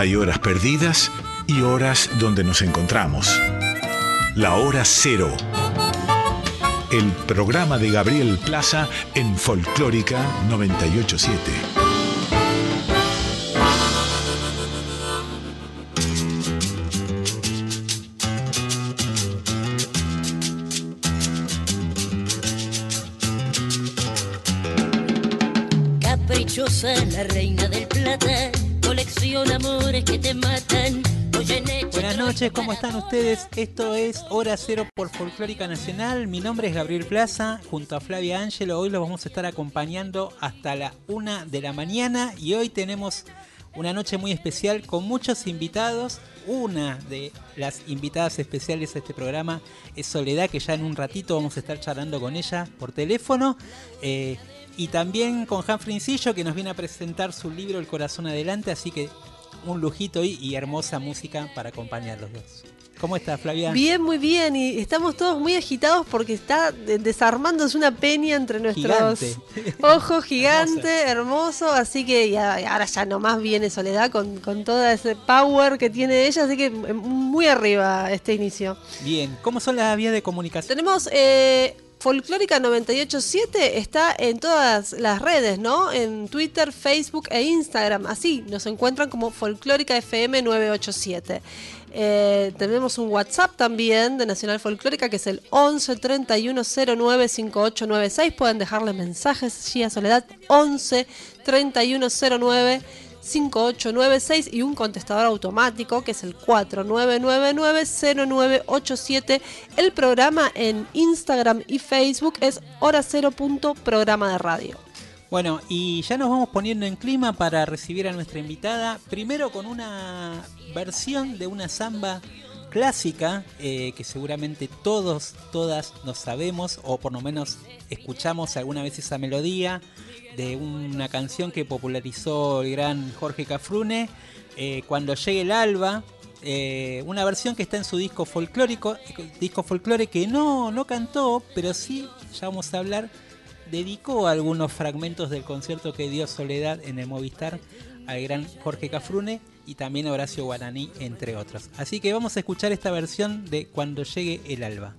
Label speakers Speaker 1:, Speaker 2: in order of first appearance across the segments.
Speaker 1: Hay horas perdidas y horas donde nos encontramos. La hora cero. El programa de Gabriel Plaza en Folclórica 987.
Speaker 2: Caprichosa la reina
Speaker 3: noches, ¿cómo están ustedes? Esto es Hora Cero por Folclórica Nacional. Mi nombre es Gabriel Plaza, junto a Flavia Ángelo. Hoy los vamos a estar acompañando hasta la una de la mañana y hoy tenemos una noche muy especial con muchos invitados. Una de las invitadas especiales a este programa es Soledad, que ya en un ratito vamos a estar charlando con ella por teléfono. Eh, y también con Han Frincillo, que nos viene a presentar su libro El Corazón Adelante. Así que un lujito y, y hermosa música para acompañar los dos. ¿Cómo estás, Flavia?
Speaker 4: Bien, muy bien. Y estamos todos muy agitados porque está desarmándose una peña entre nuestros
Speaker 3: Gigante.
Speaker 4: ojos gigante, hermoso. Así que ya, ahora ya nomás viene Soledad con, con todo ese power que tiene ella. Así que muy arriba este inicio.
Speaker 3: Bien, ¿cómo son las vías de comunicación?
Speaker 4: Tenemos eh, Folclórica 987 está en todas las redes, ¿no? En Twitter, Facebook e Instagram. Así nos encuentran como Folclórica FM 987. Eh, tenemos un WhatsApp también de Nacional Folclórica que es el 11 31 09 5896. Pueden dejarle mensajes allí a Soledad 11 31 09 5896 y un contestador automático que es el 4999-0987. El programa en Instagram y Facebook es hora de radio.
Speaker 3: Bueno, y ya nos vamos poniendo en clima para recibir a nuestra invitada. Primero con una versión de una samba clásica eh, que seguramente todos, todas nos sabemos o por lo menos escuchamos alguna vez esa melodía de una canción que popularizó el gran Jorge Cafrune, eh, Cuando llegue el alba, eh, una versión que está en su disco folclórico, disco folclore que no, no cantó, pero sí, ya vamos a hablar, dedicó algunos fragmentos del concierto que dio Soledad en el Movistar al gran Jorge Cafrune y también Horacio Guaraní, entre otros. Así que vamos a escuchar esta versión de Cuando llegue el alba.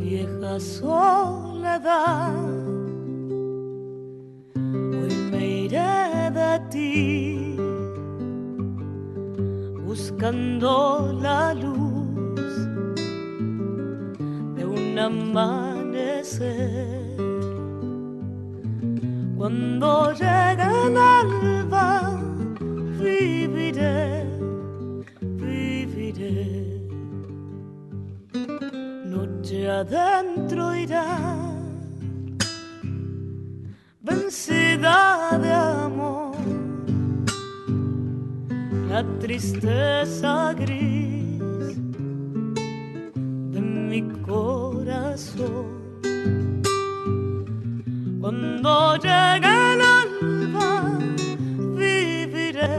Speaker 5: Vieja soledad, buscando la luz de un amanecer. Cuando llegue el alba, viviré, viviré noche adentro irá, vencida la tristeza gris de mi corazón. Cuando llegue el alba, viviré,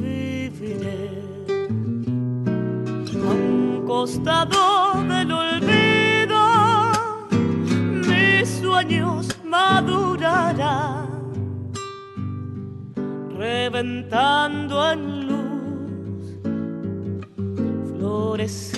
Speaker 5: viviré a un costado reventando en luz, florecidos.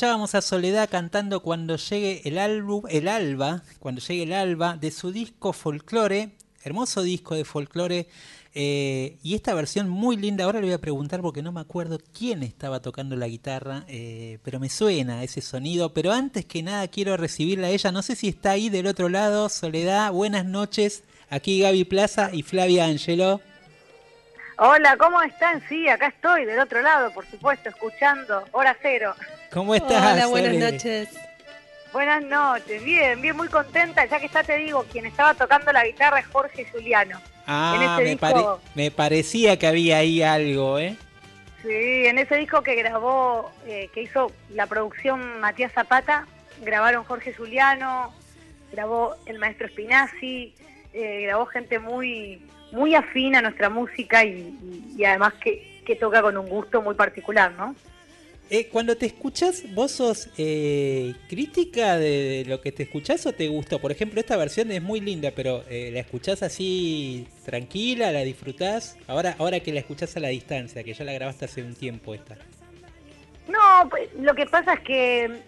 Speaker 3: Escuchábamos a Soledad cantando cuando llegue el álbum, el alba, cuando llegue el alba, de su disco Folklore, hermoso disco de folclore, eh, y esta versión muy linda, ahora le voy a preguntar porque no me acuerdo quién estaba tocando la guitarra, eh, pero me suena ese sonido, pero antes que nada quiero recibirla a ella, no sé si está ahí del otro lado, Soledad, buenas noches, aquí Gaby Plaza y Flavia Angelo.
Speaker 6: Hola, ¿cómo están? Sí, acá estoy, del otro lado, por supuesto, escuchando Hora Cero.
Speaker 3: ¿Cómo estás?
Speaker 4: Hola, buenas noches.
Speaker 6: Buenas noches, bien, bien, muy contenta, ya que está, te digo, quien estaba tocando la guitarra es Jorge Juliano.
Speaker 3: Ah,
Speaker 6: En ese
Speaker 3: me,
Speaker 6: disco-
Speaker 3: pare- me parecía que había ahí algo, ¿eh?
Speaker 6: Sí, en ese disco que grabó, eh, que hizo la producción Matías Zapata, grabaron Jorge Juliano, grabó el maestro Spinazzi, eh, grabó gente muy muy afín a nuestra música y, y- y además que, que toca con un gusto muy particular, ¿no?
Speaker 3: Eh, cuando te escuchas, ¿vos sos eh, crítica de, lo que te escuchás o te gustó? Por ejemplo, esta versión es muy linda, pero eh, ¿la escuchás así tranquila, la disfrutás? Ahora, ahora que la escuchás a la distancia, que ya la grabaste hace un tiempo esta.
Speaker 6: No, pues, lo que pasa es que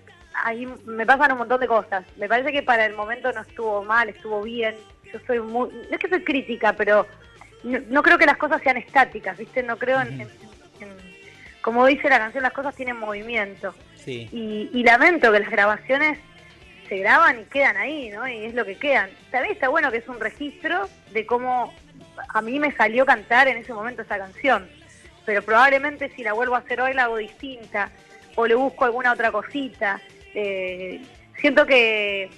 Speaker 6: ahí me pasan un montón de cosas. Me parece que para el momento no estuvo mal, estuvo bien. Yo soy muy, no es que soy crítica, pero no, no creo que las cosas sean estáticas, ¿viste? No creo en- como dice la canción, las cosas tienen movimiento.
Speaker 3: Sí.
Speaker 6: Y, y lamento que las grabaciones se graban y quedan ahí, ¿no? Y es lo que quedan. También está bueno que es un registro de cómo a mí me salió cantar en ese momento esa canción. Pero probablemente si la vuelvo a hacer hoy la hago distinta o le busco alguna otra cosita. Eh, siento que,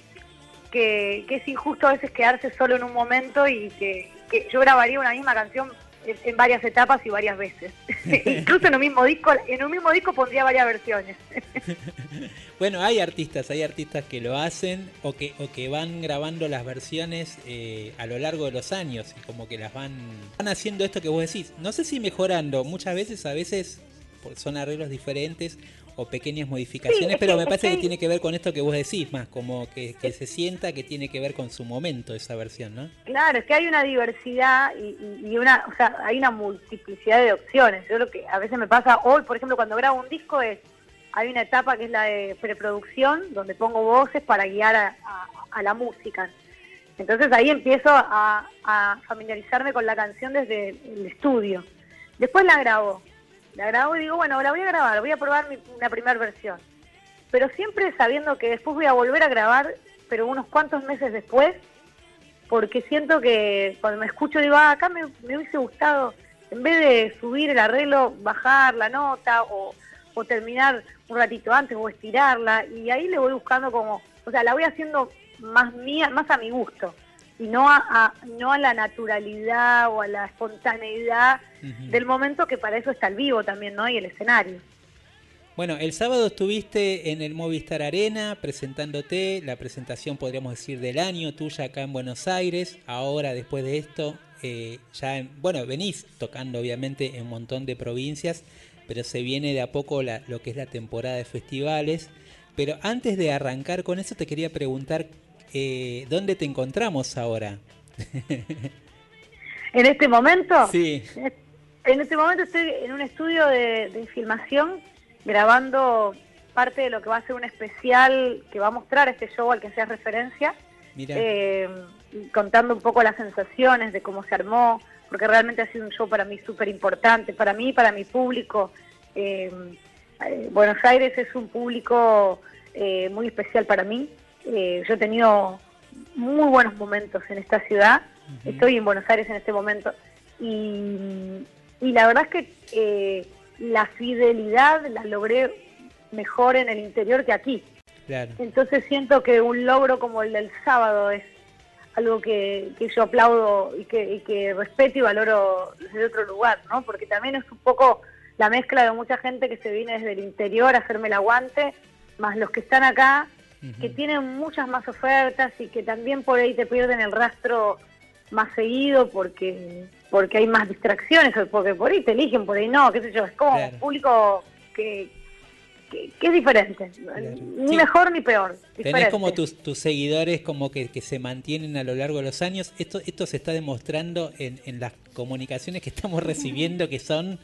Speaker 6: que, que es injusto a veces quedarse solo en un momento y que, que yo grabaría una misma canción en, en varias etapas y varias veces. Incluso en un mismo disco, en un mismo disco pondría varias versiones.
Speaker 3: Bueno, hay artistas, hay artistas que lo hacen o que, o que van grabando las versiones eh, a lo largo de los años y como que las van, van haciendo esto que vos decís. No sé si mejorando, muchas veces, a veces por- son arreglos diferentes o pequeñas modificaciones,
Speaker 6: Sí, es
Speaker 3: pero
Speaker 6: que-
Speaker 3: me
Speaker 6: es
Speaker 3: parece que
Speaker 6: que-
Speaker 3: tiene que ver con esto que vos decís más, como que, que se sienta que tiene que ver con su momento esa versión, ¿no?
Speaker 6: Claro, es que hay una diversidad y, y- y una, o sea, hay una multiplicidad de opciones. Yo lo que a veces me pasa hoy, por ejemplo, cuando grabo un disco es, hay una etapa que es la de preproducción, donde pongo voces para guiar a, a- a la música. Entonces ahí empiezo a, a familiarizarme con la canción desde el estudio. Después la grabo. La grabo y digo, bueno, la voy a grabar, voy a probar mi, una primera versión. Pero siempre sabiendo que después voy a volver a grabar, pero unos cuantos meses después, porque siento que cuando me escucho digo, ah, acá me, me hubiese gustado, en vez de subir el arreglo, bajar la nota o, o terminar un ratito antes o estirarla, y ahí le voy buscando como, o sea, la voy haciendo más mía, más a mi gusto, y no a, a- no a la naturalidad o a la espontaneidad del momento, que para eso está el vivo también, ¿no? Y el escenario.
Speaker 3: Bueno, el sábado estuviste en el Movistar Arena presentándote, la presentación podríamos decir del año tuya acá en Buenos Aires. Ahora, después de esto, eh, ya, en- bueno, venís tocando obviamente en un montón de provincias, pero se viene de a poco la- lo que es la temporada de festivales. Pero antes de arrancar con eso, te quería preguntar, eh, ¿dónde te encontramos ahora?
Speaker 6: En este momento,
Speaker 3: Sí.
Speaker 6: En este momento estoy en un estudio de, de filmación grabando parte de lo que va a ser un especial que va a mostrar este show al que hacías referencia, eh, contando un poco las sensaciones de cómo se armó, porque realmente ha sido un show para mí súper importante, para mí y para mi público. Eh, eh, Buenos Aires es un público eh, muy especial para mí. Eh, yo he tenido muy buenos momentos en esta ciudad. Estoy en Buenos Aires en este momento. Y, y la verdad es que eh, la fidelidad la logré mejor en el interior que aquí.
Speaker 3: claro.
Speaker 6: Entonces siento que un logro como el del sábado es algo que, que yo aplaudo y que, y que respeto y valoro desde otro lugar, ¿no? Porque también es un poco la mezcla de mucha gente que se viene desde el interior a hacerme el aguante, más los que están acá, que tienen muchas más ofertas y que también por ahí te pierden el rastro más seguido porque porque hay más distracciones, porque por ahí te eligen, por ahí no, qué sé yo, es como
Speaker 3: Claro.
Speaker 6: un público que, que, que es diferente, ni
Speaker 3: Sí.
Speaker 6: mejor ni peor.
Speaker 3: Tenés como tus, tus seguidores como que, que se mantienen a lo largo de los años. Esto, esto se está demostrando en, en las comunicaciones que estamos recibiendo que son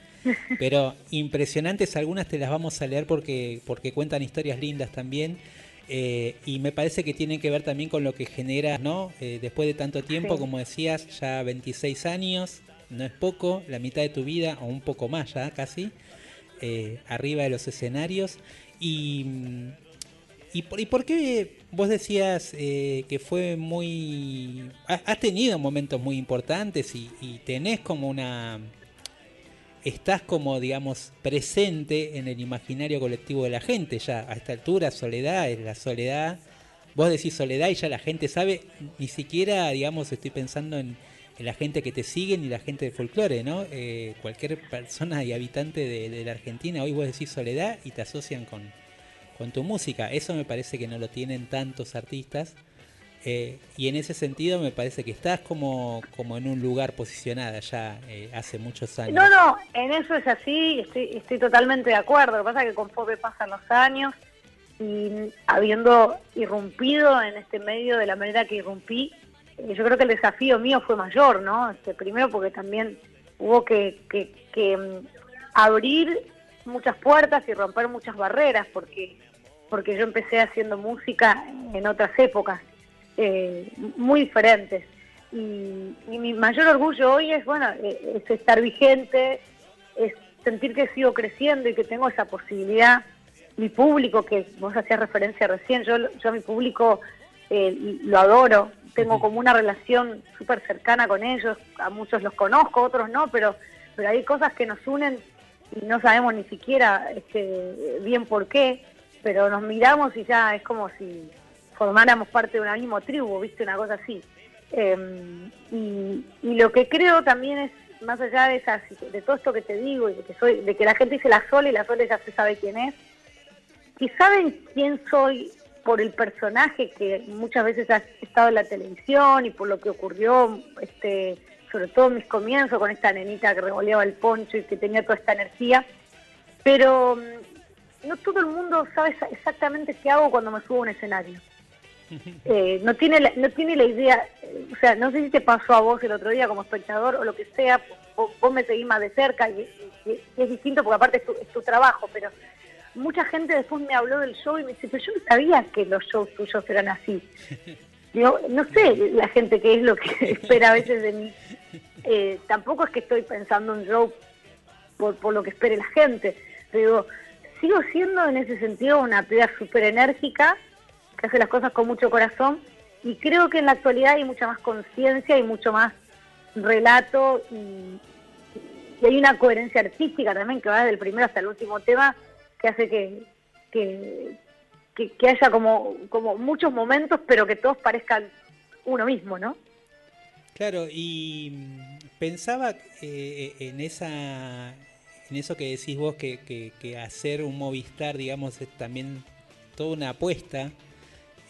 Speaker 3: pero impresionantes. Algunas te las vamos a leer porque, porque cuentan historias lindas también. Eh, y me parece que tienen que ver también con lo que genera, ¿no? Eh, después de tanto tiempo,
Speaker 6: Sí.
Speaker 3: como decías, ya 26 años, no es poco, la mitad de tu vida, o un poco más ya casi, eh, arriba de los escenarios. Y, ¿Y por, y por qué vos decías que fue muy... ha- Has tenido momentos muy importantes y, y tenés como una... Estás como, digamos, presente en el imaginario colectivo de la gente ya. A esta altura, soledad es la soledad. Vos decís soledad y ya la gente sabe. Ni siquiera, digamos, estoy pensando en, la gente que te sigue ni la gente de folclore, ¿no? Eh, cualquier persona y habitante de, de la Argentina, hoy vos decís soledad y te asocian con, con tu música. Eso me parece que no lo tienen tantos artistas. Eh, y en ese sentido me parece que estás como, como en un lugar posicionada ya eh, hace muchos años.
Speaker 6: No, no, en eso es así, estoy, estoy totalmente de acuerdo. Lo que pasa es que conforme pasan los años y habiendo irrumpido en este medio de la manera que irrumpí, eh, yo creo que el desafío mío fue mayor, ¿no? Este, primero porque también hubo que, que- que, mm, abrir muchas puertas y romper muchas barreras, porque, porque yo empecé haciendo música en otras épocas eh, muy diferentes. Y, y mi mayor orgullo hoy es, bueno, eh, es estar vigente, es sentir que sigo creciendo y que tengo esa posibilidad. Mi público, que vos hacías referencia recién, yo, yo a mi público eh, lo adoro, tengo como una relación súper cercana con ellos, a muchos los conozco, otros no, pero, pero hay cosas que nos unen y no sabemos ni siquiera este, bien por qué, pero nos miramos y ya es como si formáramos parte de una misma tribu, ¿viste? Una cosa así. Eh, y, lo que creo también es, más allá de, esas, de todo esto que te digo, y de que, soy, de que la gente dice la Sole y la Sole ya se sabe quién es, que saben quién soy por el personaje que muchas veces ha estado en la televisión y por lo que ocurrió, este, sobre todo en mis comienzos con esta nenita que revoleaba el poncho y que tenía toda esta energía. Pero mm, no todo el mundo sabe exa- exactamente qué hago cuando me subo a un escenario. Eh, no tiene la, no tiene la idea, eh, o sea, no sé si te pasó a vos el otro día como espectador o lo que sea, vos, vos me seguís más de cerca y, y- y es distinto porque aparte es tu, es tu trabajo, pero mucha gente después me habló del show y me dice, pero yo no sabía que los shows tuyos eran así. Digo, no sé la gente qué es lo que espera a veces de mí. Eh, tampoco es que estoy pensando un show por, por lo que espere la gente. Pero sigo siendo en ese sentido una piba súper enérgica, que hace las cosas con mucho corazón, y creo que en la actualidad hay mucha más conciencia y mucho más relato, y, hay una coherencia artística también que va desde el primero hasta el último tema, que hace que, que, haya como, como muchos momentos, pero que todos parezcan uno mismo, ¿no?
Speaker 3: Claro, y pensaba eh, en esa en eso que decís vos que, que- que hacer un Movistar, digamos, es también toda una apuesta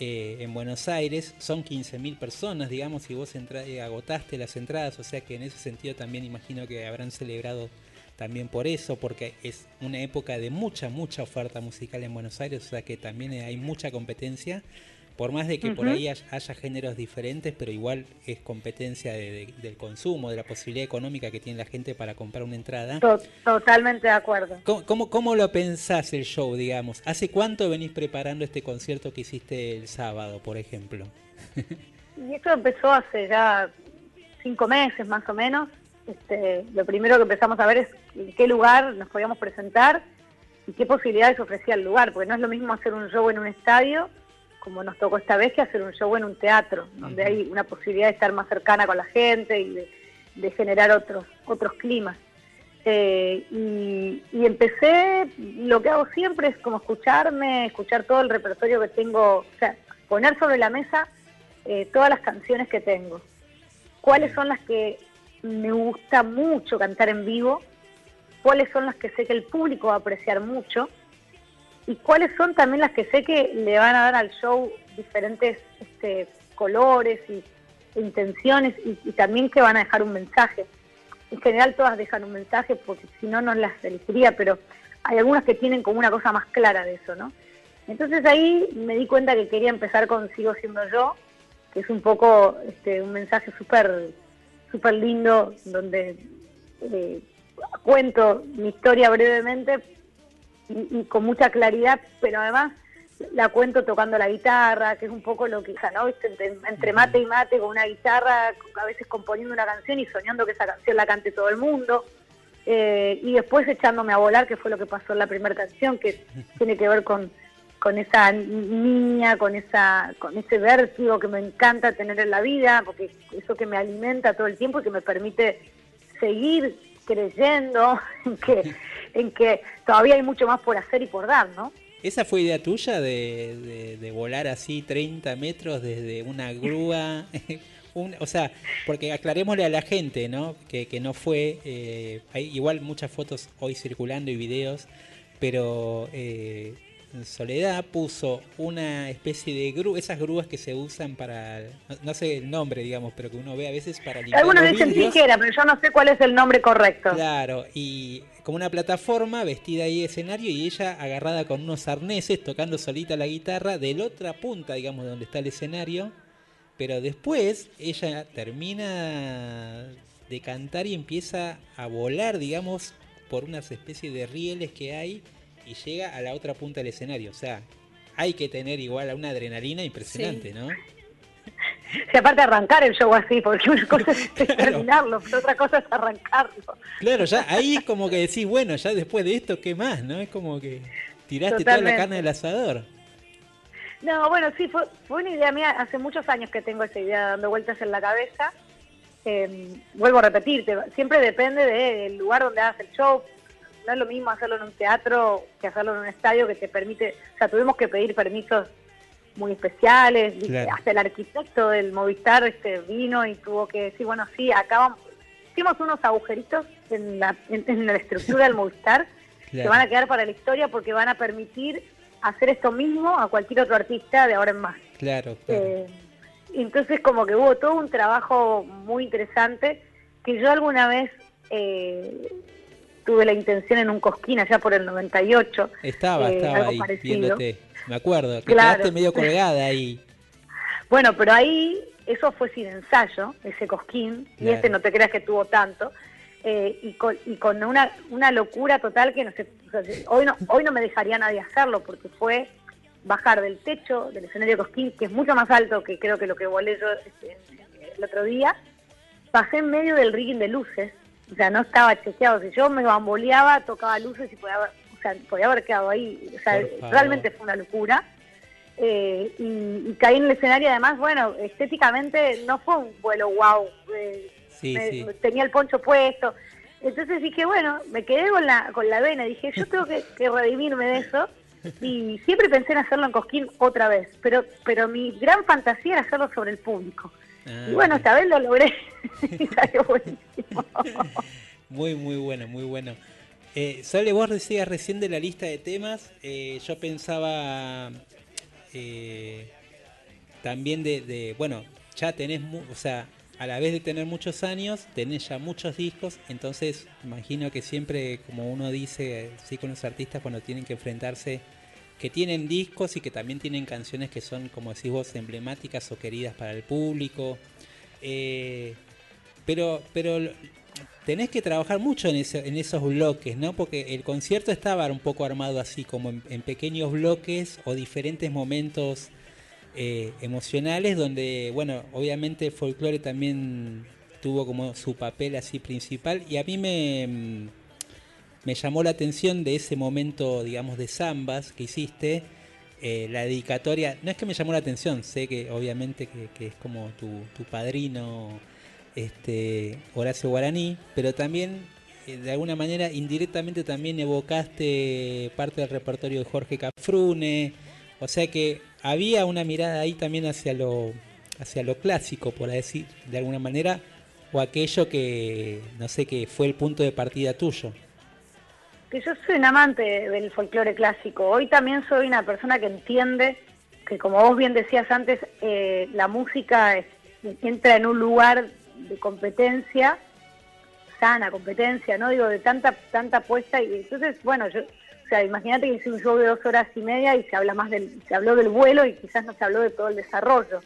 Speaker 3: eh, en Buenos Aires. Son 15.000 personas, digamos, y vos eh, agotaste las entradas, o sea que en ese sentido también imagino que habrán celebrado también por eso, porque es una época de mucha, mucha oferta musical en Buenos Aires, o sea que también hay mucha competencia. Por más de que por ahí haya, haya géneros diferentes, pero igual es competencia de- de- del consumo, de la posibilidad económica que tiene la gente para comprar una entrada.
Speaker 6: To- totalmente de acuerdo.
Speaker 3: ¿Cómo, cómo, cómo lo pensás el show, digamos? ¿Hace cuánto venís preparando este concierto que hiciste el sábado, por ejemplo?
Speaker 6: Y esto empezó hace ya cinco meses más o menos. Este, lo primero que empezamos a ver es en qué lugar nos podíamos presentar y qué posibilidades ofrecía el lugar, porque no es lo mismo hacer un show en un estadio, como nos tocó esta vez, que hacer un show en un teatro, donde hay una posibilidad de estar más cercana con la gente y de, de generar otros, otros climas. Eh, y, y empecé, lo que hago siempre es como escucharme, escuchar todo el repertorio que tengo, o sea, poner sobre la mesa eh, todas las canciones que tengo. ¿Cuáles son las que me gusta mucho cantar en vivo? ¿Cuáles son las que sé que el público va a apreciar mucho? ¿Y cuáles son también las que sé que le van a dar al show diferentes este, colores y intenciones y, también que van a dejar un mensaje? En general todas dejan un mensaje porque si no, no las elegiría, pero hay algunas que tienen como una cosa más clara de eso, ¿no? Entonces ahí me di cuenta que quería empezar con Sigo siendo yo, que es un poco este, un mensaje súper súper lindo donde eh, cuento mi historia brevemente y, y con mucha claridad, pero además la cuento tocando la guitarra, que es un poco lo que, ¿no? Entre, entre mate y mate con una guitarra, a veces componiendo una canción y soñando que esa canción la cante todo el mundo. Eh, y después echándome a volar, que fue lo que pasó en la primera canción, que tiene que ver con, con esa niña, con esa con ese vértigo que me encanta tener en la vida, porque eso que me alimenta todo el tiempo y que me permite seguir creyendo en que, en que todavía hay mucho más por hacer y por dar, ¿no?
Speaker 3: ¿Esa fue idea tuya de, de- volar así 30 metros desde una grúa? O sea, porque aclarémosle a la gente, ¿no? Que, que no fue. eh, hay igual muchas fotos hoy circulando y videos, pero eh, Soledad puso una especie de grúa, esas grúas que se usan para. No, no sé el nombre, digamos, pero que uno ve a veces para limpiar.
Speaker 6: Algunos
Speaker 3: los
Speaker 6: dicen tijera, pero yo no sé cuál es el nombre correcto.
Speaker 3: Claro, y como una plataforma vestida ahí de escenario y ella agarrada con unos arneses tocando solita la guitarra de la otra punta, digamos, de donde está el escenario. Pero después ella termina de cantar y empieza a volar, digamos, por unas especies de rieles que hay y llega a la otra punta del escenario. O sea, hay que tener igual una adrenalina impresionante, ¿no?
Speaker 6: Si aparte arrancar el show así, porque una cosa es
Speaker 3: Claro.
Speaker 6: terminarlo, pero otra cosa es arrancarlo.
Speaker 3: Claro, ya ahí es como que decís, bueno, ya después de esto, ¿qué más? ¿No? Es como que tiraste toda la carne del asador.
Speaker 6: No, bueno, sí, fue, fue una idea mía. Hace muchos años que tengo esa idea dando vueltas en la cabeza. Eh, vuelvo a repetirte, siempre depende del lugar donde hagas el show. No es lo mismo hacerlo en un teatro que hacerlo en un estadio que te permite. O sea, tuvimos que pedir permisos muy especiales.
Speaker 3: Claro.
Speaker 6: Hasta el arquitecto del Movistar este, vino y tuvo que decir, bueno, sí, acá vamos. Hicimos unos agujeritos en la, en, en la estructura del Movistar que
Speaker 3: Claro.
Speaker 6: van a quedar para la historia porque van a permitir hacer esto mismo a cualquier otro artista de ahora en más.
Speaker 3: Claro, claro.
Speaker 6: Eh, entonces como que hubo todo un trabajo muy interesante que yo alguna vez eh, tuve la intención en un cosquín allá por el 98.
Speaker 3: estaba,
Speaker 6: eh,
Speaker 3: estaba ahí
Speaker 6: parecido.
Speaker 3: viéndote. Me acuerdo, que
Speaker 6: Claro.
Speaker 3: quedaste medio colgada ahí.
Speaker 6: Bueno, pero ahí eso fue sin ensayo, ese cosquín, y este no te creas que tuvo tanto. eh, y con, y con una, una locura total que no sé, o sea, hoy no hoy no me dejaría nadie hacerlo porque fue bajar del techo del escenario Cosquín, que es mucho más alto que creo que lo que volé yo este, el otro día, bajé en medio del rigging de luces, o sea, no estaba chequeado, si yo me bamboleaba, tocaba luces y podía haber, o sea, podía haber quedado ahí, o sea, realmente fue una locura. Eh, y, y caí en el escenario, además, bueno, estéticamente no fue un vuelo wow, eh,
Speaker 3: Sí,
Speaker 6: me-
Speaker 3: sí.
Speaker 6: tenía el poncho puesto. Entonces dije, bueno, me quedé con la, con la vena, dije, yo tengo que, que redimirme de eso. Y siempre pensé en hacerlo en Cosquín otra vez, pero, pero mi gran fantasía era hacerlo sobre el público.
Speaker 3: Ah,
Speaker 6: y bueno, esta vez lo logré salió buenísimo.
Speaker 3: Muy, muy bueno, muy bueno. Eh, Sole, vos decías recién de la lista de temas, eh, yo pensaba eh, también de, de, bueno, ya tenés, mu- o sea, a la vez de tener muchos años, tenés ya muchos discos, entonces imagino que siempre, como uno dice, sí con los artistas cuando tienen que enfrentarse, que tienen discos y que también tienen canciones que son, como decís vos, emblemáticas o queridas para el público. Eh, pero, pero tenés que trabajar mucho en, en esos bloques, ¿no? Porque el concierto estaba un poco armado así, como en, pequeños bloques o diferentes momentos eh, emocionales, donde, bueno, obviamente el folclore también tuvo como su papel así principal y a mí me, mm, me llamó la atención de ese momento, digamos, de zambas que hiciste, eh, la dedicatoria, no es que me llamó la atención, sé que obviamente que, es como tu, padrino este, Horacio Guaraní, pero también eh, de alguna manera indirectamente también evocaste parte del repertorio de Jorge Cafrune, o sea que había una mirada ahí también hacia lo, hacia lo clásico, por decir de alguna manera, o aquello que, no sé, que fue el punto de partida tuyo?
Speaker 6: Que yo soy un amante del folclore clásico. Hoy también soy una persona que entiende que, como vos bien decías antes, eh, la música entra en un lugar de competencia, sana competencia, ¿no? Digo, de tanta tanta apuesta. Y entonces, bueno, yo, o sea, imagínate que hice un show de dos horas y media y se habla más del, se habló del vuelo y quizás no se habló de todo el desarrollo.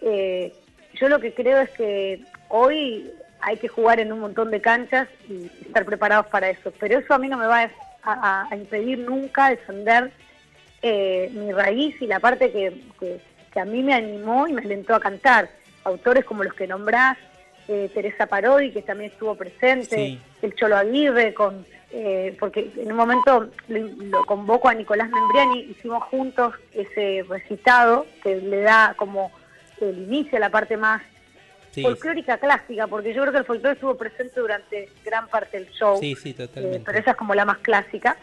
Speaker 6: Eh, yo lo que creo es que hoy hay que jugar en un montón de canchas y estar preparados para eso. Pero eso a mí no me va a, impedir nunca defender eh, mi raíz y la parte que, a mí me animó y me alentó a cantar. Autores como los que nombrás, eh, Teresa Parodi, que también estuvo presente, el Cholo Aguirre, con, eh, porque en un momento lo, convoco a Nicolás Membriani, hicimos juntos ese recitado que le da como el inicio, la parte más folclórica clásica, porque yo creo que el folclore estuvo presente durante gran parte del show.
Speaker 3: Sí, sí, totalmente.
Speaker 6: Eh, pero esa es como la más clásica.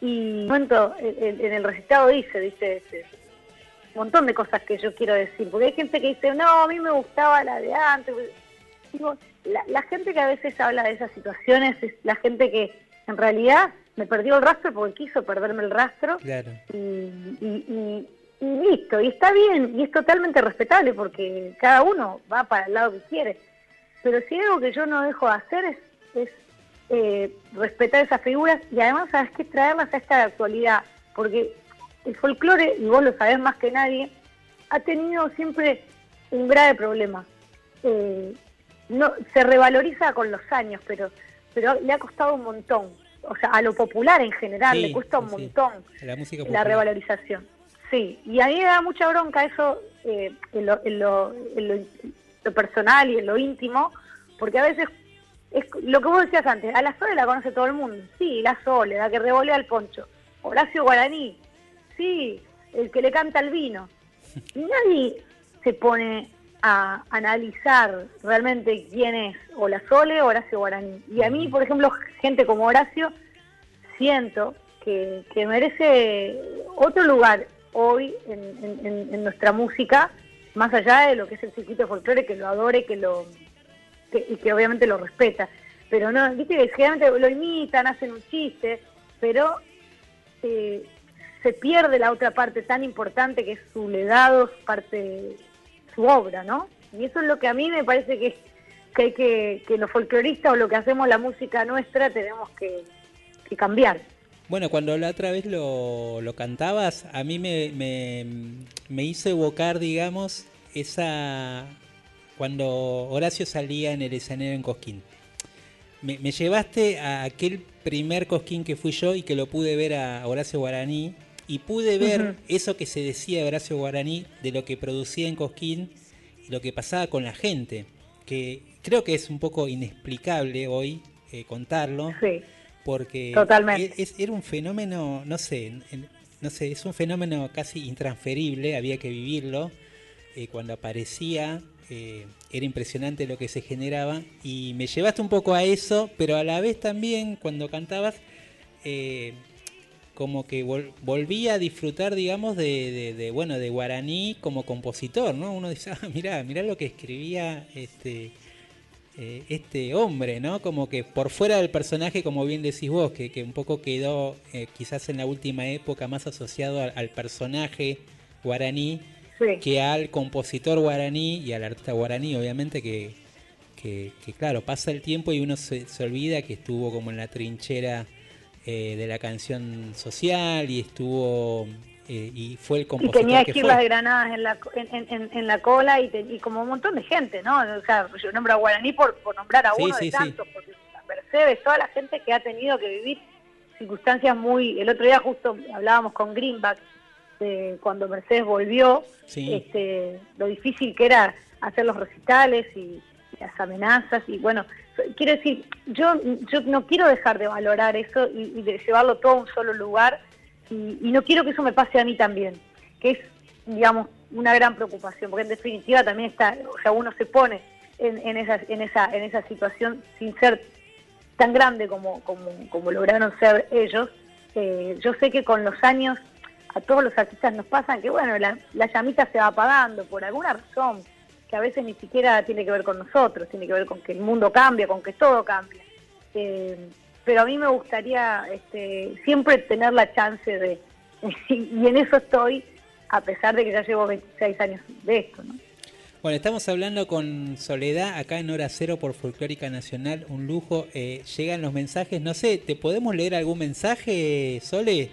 Speaker 6: Y un momento, en, el recitado dice, dice, un montón de cosas que yo quiero decir, porque hay gente que dice, no, a mí me gustaba la de antes. Digo, la, gente que a veces habla de esas situaciones es la gente que en realidad me perdió el rastro porque quiso perderme el rastro.
Speaker 3: Claro.
Speaker 6: y, y listo, y está bien, y es totalmente respetable porque cada uno va para el lado que quiere. Pero si algo que yo no dejo de hacer es, eh, respetar esas figuras y además, ¿sabes qué? Traerlas a esta actualidad, porque el folclore, y vos lo sabés más que nadie, ha tenido siempre un grave problema. Eh, no Se revaloriza con los años, pero, pero le ha costado un montón. O sea, a lo popular en general le cuesta un montón la revalorización. Sí, y a mí me da mucha bronca eso eh, en, lo, personal y en lo íntimo, porque a veces es lo que vos decías antes, a la Sole la conoce todo el mundo, sí, la Sole, la que revolea el poncho, Horacio Guaraní, sí, el que le canta el vino, y nadie se pone a analizar realmente quién es o la Sole o Horacio Guaraní. Y a mí, por ejemplo, gente como Horacio, siento que, que merece otro lugar hoy en, nuestra música, más allá de lo que es el circuito de folclore, que lo adore, que lo y que obviamente lo respeta. Pero no, viste que generalmente lo imitan, hacen un chiste, pero eh, se pierde la otra parte tan importante que es su legado, su parte, su obra, ¿no? Y eso es lo que a mí me parece que, que hay que, que los folcloristas o lo que hacemos la música nuestra tenemos que cambiar.
Speaker 3: Bueno, cuando la otra vez lo, lo cantabas, a mí me, me, hizo evocar, digamos, esa. cuando Horacio salía en el escenario en Cosquín. Me, llevaste a aquel primer Cosquín que fui yo y que lo pude ver a Horacio Guaraní. Y pude ver eso que se decía de Horacio Guaraní, de lo que producía en Cosquín y lo que pasaba con la gente. Que creo que es un poco inexplicable hoy eh, contarlo.
Speaker 6: Sí
Speaker 3: porque
Speaker 6: Totalmente.
Speaker 3: era un fenómeno, no sé, no sé, es un fenómeno casi intransferible, había que vivirlo. Eh, cuando aparecía eh, era impresionante lo que se generaba y me llevaste un poco a eso, pero a la vez también cuando cantabas eh, como que volvía a disfrutar, digamos, de, bueno, de guaraní como compositor, ¿no? Uno dice, ah, mirá, mirá lo que escribía este eh, este hombre, ¿no? Como que por fuera del personaje, como bien decís vos, que, un poco quedó eh, quizás en la última época más asociado al, personaje guaraní que al compositor guaraní y al artista guaraní, obviamente que, que, claro, pasa el tiempo y uno se, olvida que estuvo como en la trinchera eh, de la canción social y estuvo eh, y fue el
Speaker 6: Y
Speaker 3: compositor
Speaker 6: tenía
Speaker 3: que
Speaker 6: esquirlas
Speaker 3: fue.
Speaker 6: de granadas en la, en, en- en- la cola y, te- y como un montón de gente, ¿no? O sea, yo nombro a Guaraní por, por nombrar a
Speaker 3: Sí,
Speaker 6: uno
Speaker 3: sí,
Speaker 6: de
Speaker 3: sí.
Speaker 6: tantos, porque Mercedes, toda la gente que ha tenido que vivir circunstancias muy... El otro día justo hablábamos con Greenback de cuando Mercedes volvió,
Speaker 3: Sí.
Speaker 6: este, lo difícil que era hacer los recitales y las amenazas y bueno, quiero decir, yo, yo no quiero dejar de valorar eso y, y de llevarlo todo a un solo lugar y, y no quiero que eso me pase a mí también, que es, digamos, una gran preocupación, porque en definitiva también está, o sea, uno se pone en, en, esa, en, esa, en esa situación sin ser tan grande como, como, como lograron ser ellos. Eh, yo sé que con los años a todos los artistas nos pasan que, bueno, la, la llamita se va apagando por alguna razón, que a veces ni siquiera tiene que ver con nosotros, tiene que ver con que el mundo cambia, con que todo cambia. Eh, pero a mí me gustaría este, siempre tener la chance de, y en eso estoy, a pesar de que ya llevo 26 años de esto, ¿no?
Speaker 3: Bueno, estamos hablando con Soledad acá en Hora Cero por Folclórica Nacional, un lujo. Eh, llegan los mensajes, no sé, ¿te podemos leer algún mensaje, Sole?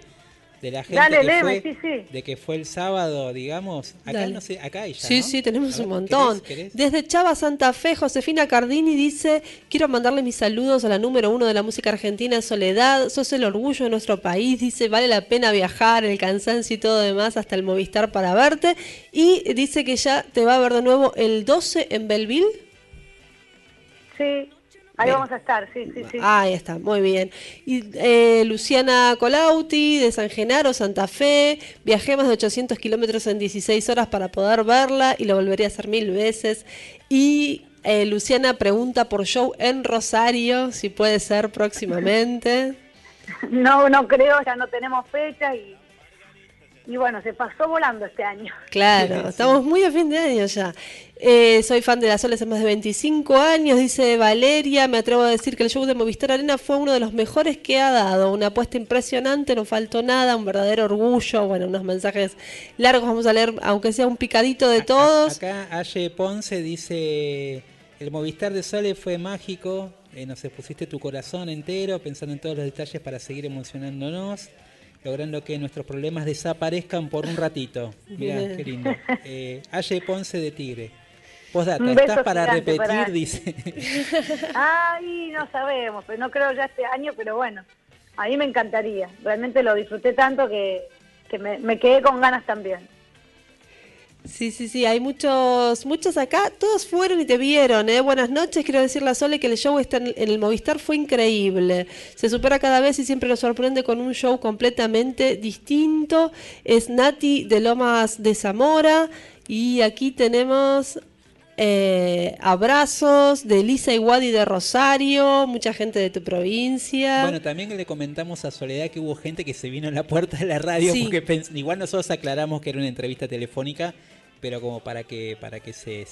Speaker 3: De la gente
Speaker 6: Dale,
Speaker 3: que fue,
Speaker 6: sí, sí.
Speaker 3: de que fue el sábado, digamos. Acá
Speaker 4: Dale.
Speaker 3: no sé, acá hay ya,
Speaker 4: Sí,
Speaker 3: ¿no?
Speaker 4: sí, tenemos
Speaker 3: ver,
Speaker 4: un montón.
Speaker 3: ¿querés- querés?
Speaker 4: Desde Chava Santa Fe, Josefina Cardini dice, quiero mandarle mis saludos a la número uno de la música argentina, Soledad, sos el orgullo de nuestro país, dice, vale la pena viajar, el cansancio y todo demás, hasta el Movistar para verte. Y dice que ya te va a ver de nuevo el 12 en Belleville.
Speaker 6: Sí, ahí vamos a estar, sí, sí, sí.
Speaker 4: Ahí está, muy bien. Y eh, Luciana Colauti, de San Genaro, Santa Fe. Viajé más de 800 kilómetros en 16 horas para poder verla y lo volvería a hacer mil veces. Y eh, Luciana pregunta por show en Rosario, si puede ser próximamente.
Speaker 6: No, no creo, ya no tenemos fecha y, y bueno, se pasó volando este año.
Speaker 4: Claro, estamos muy a fin de año ya. Eh, soy fan de las Soles hace más de 25 años, dice Valeria. Me atrevo a decir que el show de Movistar Arena fue uno de los mejores que ha dado. Una apuesta impresionante, no faltó nada, un verdadero orgullo. Bueno, unos mensajes largos, vamos a leer, aunque sea un picadito de todos.
Speaker 3: Acá Aye Ponce dice, el Movistar de Sole fue mágico, eh, nos expusiste tu corazón entero, pensando en todos los detalles para seguir emocionándonos, logrando que nuestros problemas desaparezcan por un ratito. Mirá, qué lindo. Eh, Aye Ponce de Tigre. Postdata, estás para repetir,
Speaker 6: para
Speaker 3: dice.
Speaker 6: Ay, no sabemos, pero no creo ya este año, pero bueno, a mí me encantaría. Realmente lo disfruté tanto que, que me, me quedé con ganas también.
Speaker 4: Sí, sí, sí, hay muchos, muchos acá, todos fueron y te vieron, ¿eh? Buenas noches, quiero decirle a Sole que el show está en, en el Movistar fue increíble, se supera cada vez y siempre nos sorprende con un show completamente distinto, es Nati de Lomas de Zamora y aquí tenemos eh, abrazos de Lisa Iguadi de Rosario, mucha gente de tu provincia.
Speaker 3: Bueno, también le comentamos a Soledad que hubo gente que se vino a la puerta de la radio
Speaker 4: Sí.
Speaker 3: porque igual nosotros aclaramos que era una entrevista telefónica, pero como para que para que se,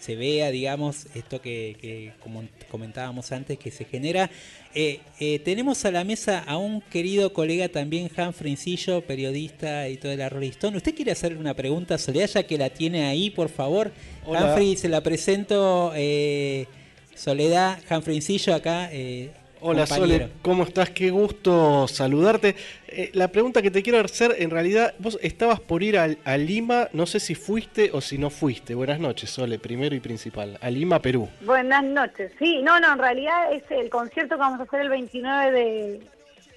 Speaker 3: se vea, digamos, esto que, que como comentábamos antes que se genera. Eh, eh, tenemos a la mesa a un querido colega también, Han Frencillo, periodista, editor de la Rolling Stone. ¿Usted quiere hacerle una pregunta a Soledad ya que la tiene ahí, por favor?
Speaker 7: Hola.
Speaker 3: Humphrey, se la presento. eh, Soledad, Han Frencillo acá. eh,
Speaker 7: Hola
Speaker 3: compañero.
Speaker 7: Sole, ¿cómo estás? Qué gusto saludarte. Eh, la pregunta que te quiero hacer, en realidad, vos estabas por ir al- a, Lima, no sé si fuiste o si no fuiste. Buenas noches, Sole, primero y principal. A Lima, Perú.
Speaker 6: Buenas noches. Sí, no, no, en realidad es el concierto que vamos a hacer el 29 de,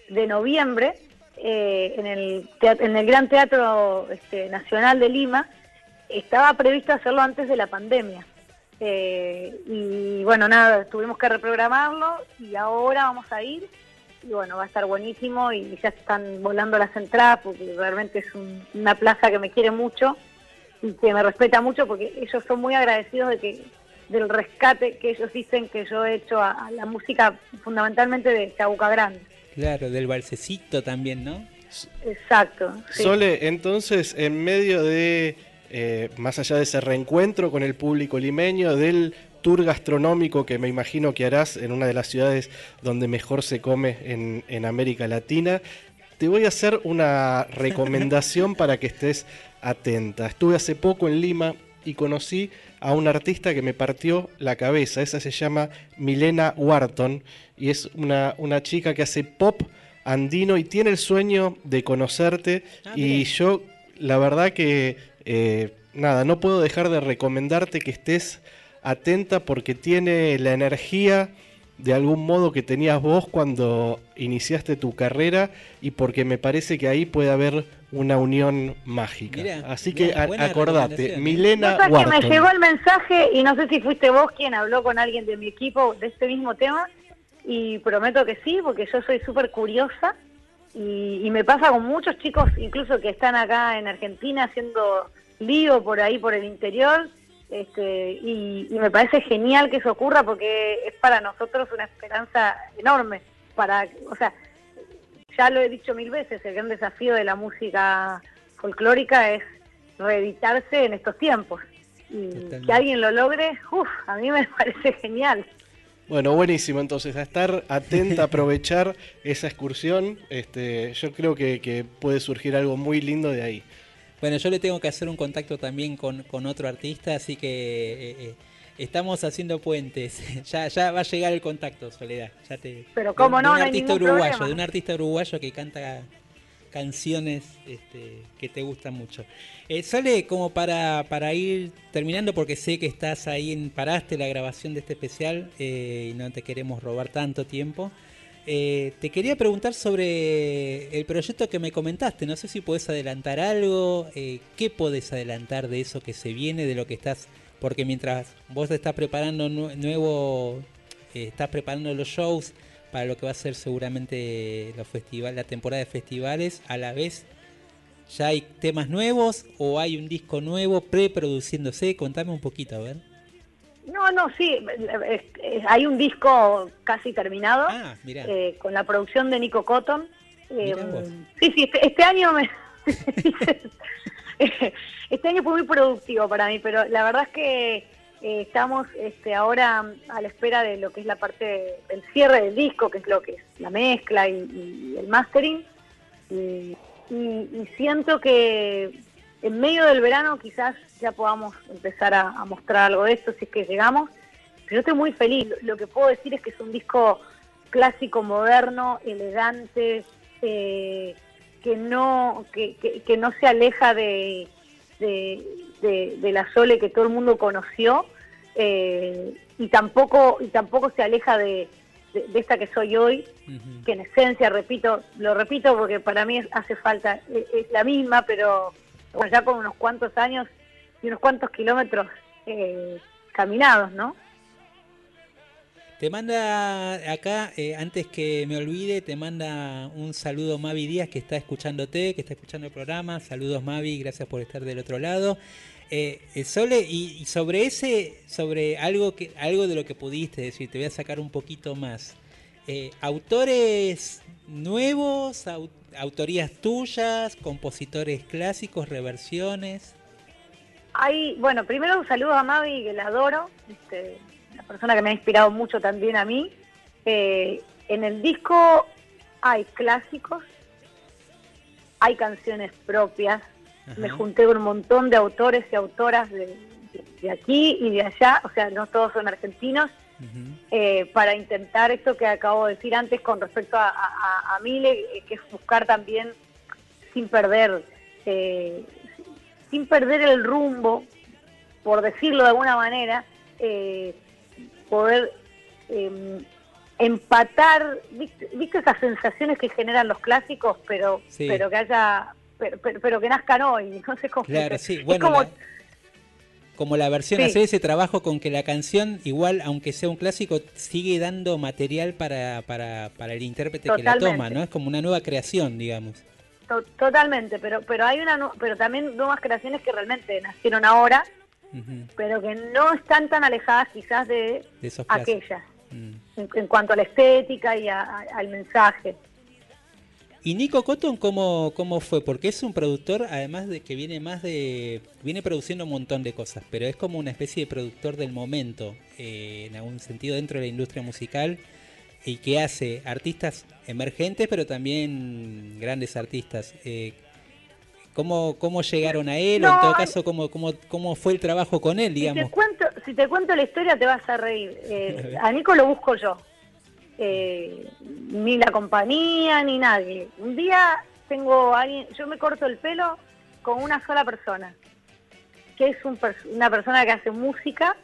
Speaker 6: de noviembre eh, en, el teat- en el Gran Teatro este, Nacional de Lima. Estaba previsto hacerlo antes de la pandemia. Eh, y bueno, nada, tuvimos que reprogramarlo y ahora vamos a ir. Y bueno, va a estar buenísimo y ya están volando las entradas porque realmente es un- una plaza que me quiere mucho y que me respeta mucho porque ellos son muy agradecidos de que del rescate que ellos dicen que yo he hecho a, a la música fundamentalmente de Chabuca Grande.
Speaker 3: Claro, del balsecito también, ¿no?
Speaker 6: Exacto. sí.
Speaker 7: Sole, entonces, en medio de, eh, más allá de ese reencuentro con el público limeño, del tour gastronómico que me imagino que harás en una de las ciudades donde mejor se come en, en América Latina, te voy a hacer una recomendación para que estés atenta. Estuve hace poco en Lima y conocí a una artista que me partió la cabeza. Esa se llama Milena Wharton y es una, una chica que hace pop andino y tiene el sueño de conocerte.
Speaker 3: Ah,
Speaker 7: y yo, la verdad que, eh, nada, no puedo dejar de recomendarte que estés atenta porque tiene la energía de algún modo que tenías vos cuando iniciaste tu carrera y porque me parece que ahí puede haber una unión mágica. Así que a- acordate,
Speaker 3: ¿eh?
Speaker 7: Milena
Speaker 6: que me llegó el mensaje y no sé si fuiste vos quien habló con alguien de mi equipo de este mismo tema y prometo que sí, porque yo soy súper curiosa y, y me pasa con muchos chicos, incluso que están acá en Argentina haciendo lío por ahí, por el interior, este, y, y me parece genial que eso ocurra porque es para nosotros una esperanza enorme. Para, o sea, ya lo he dicho mil veces, el gran desafío de la música folclórica es reeditarse en estos tiempos. Y
Speaker 3: Totalmente.
Speaker 6: que alguien lo logre, uff, a mí me parece genial.
Speaker 7: Bueno, buenísimo. Entonces, a estar atenta, a aprovechar esa excursión. Este, yo creo que, que puede surgir algo muy lindo de ahí.
Speaker 3: Bueno, yo le tengo que hacer un contacto también con, con otro artista, así que eh, eh, estamos haciendo puentes. ya, ya va a llegar el contacto, Soledad. Ya te,
Speaker 6: Pero cómo
Speaker 3: de,
Speaker 6: no,
Speaker 3: de un
Speaker 6: no hay
Speaker 3: artista uruguayo,
Speaker 6: problema.
Speaker 3: de un artista uruguayo que canta canciones este, que te gustan mucho. Eh, Sole, como para, para ir terminando, porque sé que estás ahí, en, paraste la grabación de este especial eh, y no te queremos robar tanto tiempo. Eh, te quería preguntar sobre el proyecto que me comentaste. No sé si podés adelantar algo. ¿Qué podés adelantar de eso que se viene, de lo que estás? Porque mientras vos estás preparando nue- nuevo, estás preparando los shows para lo que va a ser seguramente los festivales, la temporada de festivales, a la vez ya hay temas nuevos o hay un disco nuevo preproduciéndose. Contame un poquito, a ver.
Speaker 6: No, no, sí, es- es- hay un disco casi terminado
Speaker 3: Ah,
Speaker 6: eh, con la producción de Nico Cotton. Eh, sí, sí, este, este año me... este año fue muy productivo para mí, pero la verdad es que eh, estamos este, ahora a la espera de lo que es la parte del cierre del disco, que es lo que es la mezcla y, el mastering. Y, siento que en medio del verano quizás ya podamos empezar a, mostrar algo de esto si es que llegamos. Pero estoy muy feliz. Lo, que puedo decir es que es un disco clásico, moderno, elegante, eh, que no que, que- no se aleja de, de- de la Sole que todo el mundo conoció eh, y tampoco y tampoco se aleja de, de- de esta que soy hoy que en esencia, repito, lo repito porque para mí es- hace falta, es, es la misma, pero bueno, ya con unos cuantos años y unos cuantos kilómetros eh, caminados, ¿no?
Speaker 3: Te manda acá, eh, antes que me olvide, te manda un saludo Mavi Díaz que está escuchándote, que está escuchando el programa. Saludos Mavi, gracias por estar del otro lado. Eh, eh, Sole, y, sobre ese, sobre algo que, algo de lo que pudiste decir, te voy a sacar un poquito más. Eh, autores nuevos, au- autorías tuyas, compositores clásicos, reversiones.
Speaker 6: Hay, bueno, primero un saludo a Mavi, que la adoro, este, una persona que me ha inspirado mucho también a mí. Eh, en el disco hay clásicos, hay canciones propias, me junté con un montón de autores y autoras de, de- de aquí y de allá, o sea, no todos son argentinos, eh, para intentar esto que acabo de decir antes con respecto a, a, a Mile, eh, que es buscar también sin perder, eh, sin perder el rumbo, por decirlo de alguna manera, eh, poder eh, empatar, ¿viste, viste esas sensaciones que generan los clásicos, pero
Speaker 3: Sí.
Speaker 6: pero que haya, pero, pero- pero que nazcan hoy, no sé cómo.
Speaker 3: Claro, sí.
Speaker 6: como-
Speaker 3: Bueno, la- como la versión,
Speaker 6: Sí.
Speaker 3: hacer ese trabajo con que la canción, igual, aunque sea un clásico, sigue dando material para, para, para el intérprete que la toma, ¿no? Es como una nueva creación, digamos.
Speaker 6: To- Totalmente, pero pero hay una pero también nuevas creaciones que realmente nacieron ahora, pero que no están tan alejadas quizás de aquellas
Speaker 3: Mm.
Speaker 6: en, en cuanto a la estética y a- a- al mensaje.
Speaker 3: ¿Y Nico Cotton cómo, cómo fue? Porque es un productor, además de que viene más de... Viene produciendo un montón de cosas, pero es como una especie de productor del momento, eh, en algún sentido dentro de la industria musical, y que hace artistas emergentes, pero también grandes artistas. Eh, ¿cómo, ¿Cómo llegaron a él? o en todo caso, ¿cómo, cómo, ¿cómo fue el trabajo con él,
Speaker 6: Si te
Speaker 3: digamos?
Speaker 6: cuento si te cuento la historia te vas a reír. Eh, a Nico lo busco yo. Eh, ni la compañía, ni nadie. Un día tengo a alguien, yo me corto el pelo con una sola persona, que es un pers- una persona que hace música,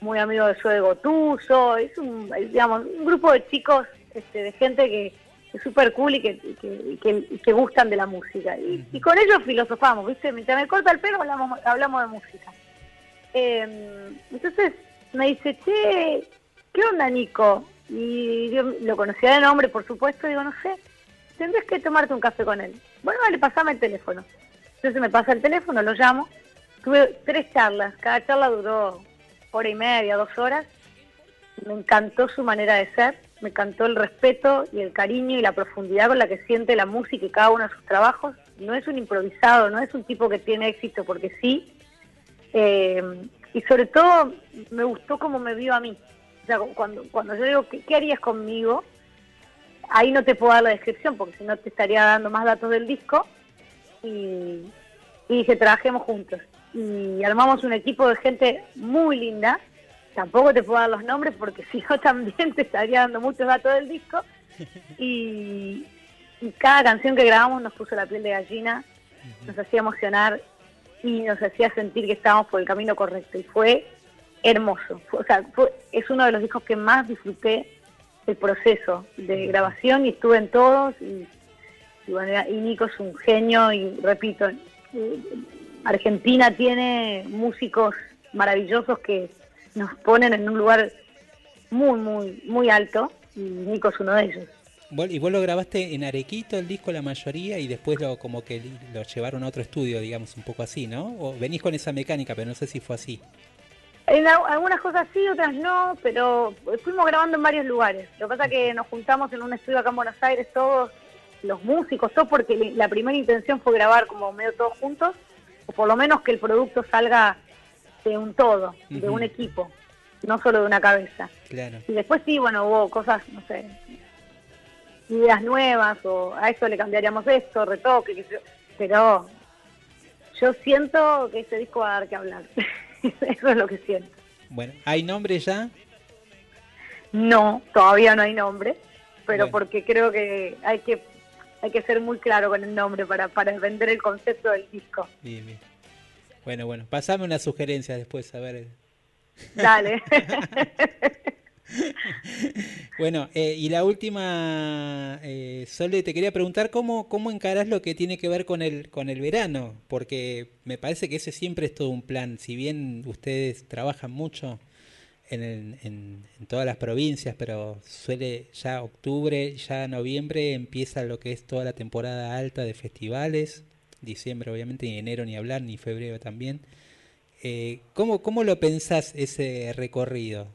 Speaker 6: muy amigo de Zoe Gotuso, es un, digamos, un grupo de chicos, este, de gente que es súper cool y que, que, que- gustan de la música. Y, y con ellos filosofamos, ¿viste? Mientras me corta el pelo hablamos, hablamos de música. Eh, entonces me dice, che, ¿qué onda Nico? Y yo lo conocía de nombre, por supuesto, digo, no sé, tendrías que tomarte un café con él. Bueno, vale, pasame el teléfono. Entonces me pasa el teléfono, lo llamo. Tuve tres charlas, cada charla duró hora y media, dos horas. Me encantó su manera de ser, me encantó el respeto y el cariño y la profundidad con la que siente la música y cada uno de sus trabajos. No es un improvisado, no es un tipo que tiene éxito porque sí. Eh, y sobre todo me gustó cómo me vio a mí. O sea, cuando, cuando yo digo, ¿qué, qué harías conmigo? Ahí no te puedo dar la descripción porque si no te estaría dando más datos del disco. Y, y dije, trabajemos juntos. Y armamos un equipo de gente muy linda. Tampoco te puedo dar los nombres porque si no también te estaría dando muchos datos del disco. Y, y cada canción que grabamos nos puso la piel de gallina, nos hacía emocionar y nos hacía sentir que estábamos por el camino correcto. Y fue hermoso. Fue- o sea, fue- es uno de los discos que más disfruté el proceso de grabación y estuve en todos. Y, y bueno, y Nico es un genio y repito, eh, Argentina tiene músicos maravillosos que nos ponen en un lugar muy, muy, muy alto y Nico es uno de ellos.
Speaker 3: Y vos lo grabaste en Arequito el disco la mayoría y después lo como que lo llevaron a otro estudio, digamos, un poco así, ¿no? O venís con esa mecánica, pero no sé si fue así.
Speaker 6: En al- algunas cosas sí, otras no, pero fuimos grabando en varios lugares. Lo que pasa es que nos juntamos en un estudio acá en Buenos Aires, todos los músicos, todos porque la primera intención fue grabar como medio todos juntos, o por lo menos que el producto salga de un todo, de un equipo, no solo de una cabeza.
Speaker 3: Claro.
Speaker 6: Y después sí, bueno, hubo cosas, no sé, ideas nuevas, o a eso le cambiaríamos esto, retoque, pero yo siento que ese disco va a dar que hablar. eso es lo que siento.
Speaker 3: Bueno, ¿hay nombre ya?
Speaker 6: No, todavía no hay nombre, pero
Speaker 3: Bueno.
Speaker 6: porque creo que hay que hay que ser muy claro con el nombre para, para vender el concepto del disco.
Speaker 3: Bien, bien. Bueno, bueno, pasame una sugerencia después, a ver.
Speaker 6: Dale.
Speaker 3: Bueno, eh, y la última, eh, te quería preguntar cómo, cómo encarás lo que tiene que ver con el, con el verano, porque me parece que ese siempre es todo un plan. Si bien ustedes trabajan mucho en todas las provincias, pero suele ya octubre, ya noviembre empieza lo que es toda la temporada alta de festivales, diciembre obviamente, ni enero ni hablar, ni febrero también. Eh, ¿cómo, ¿Cómo lo pensás ese recorrido?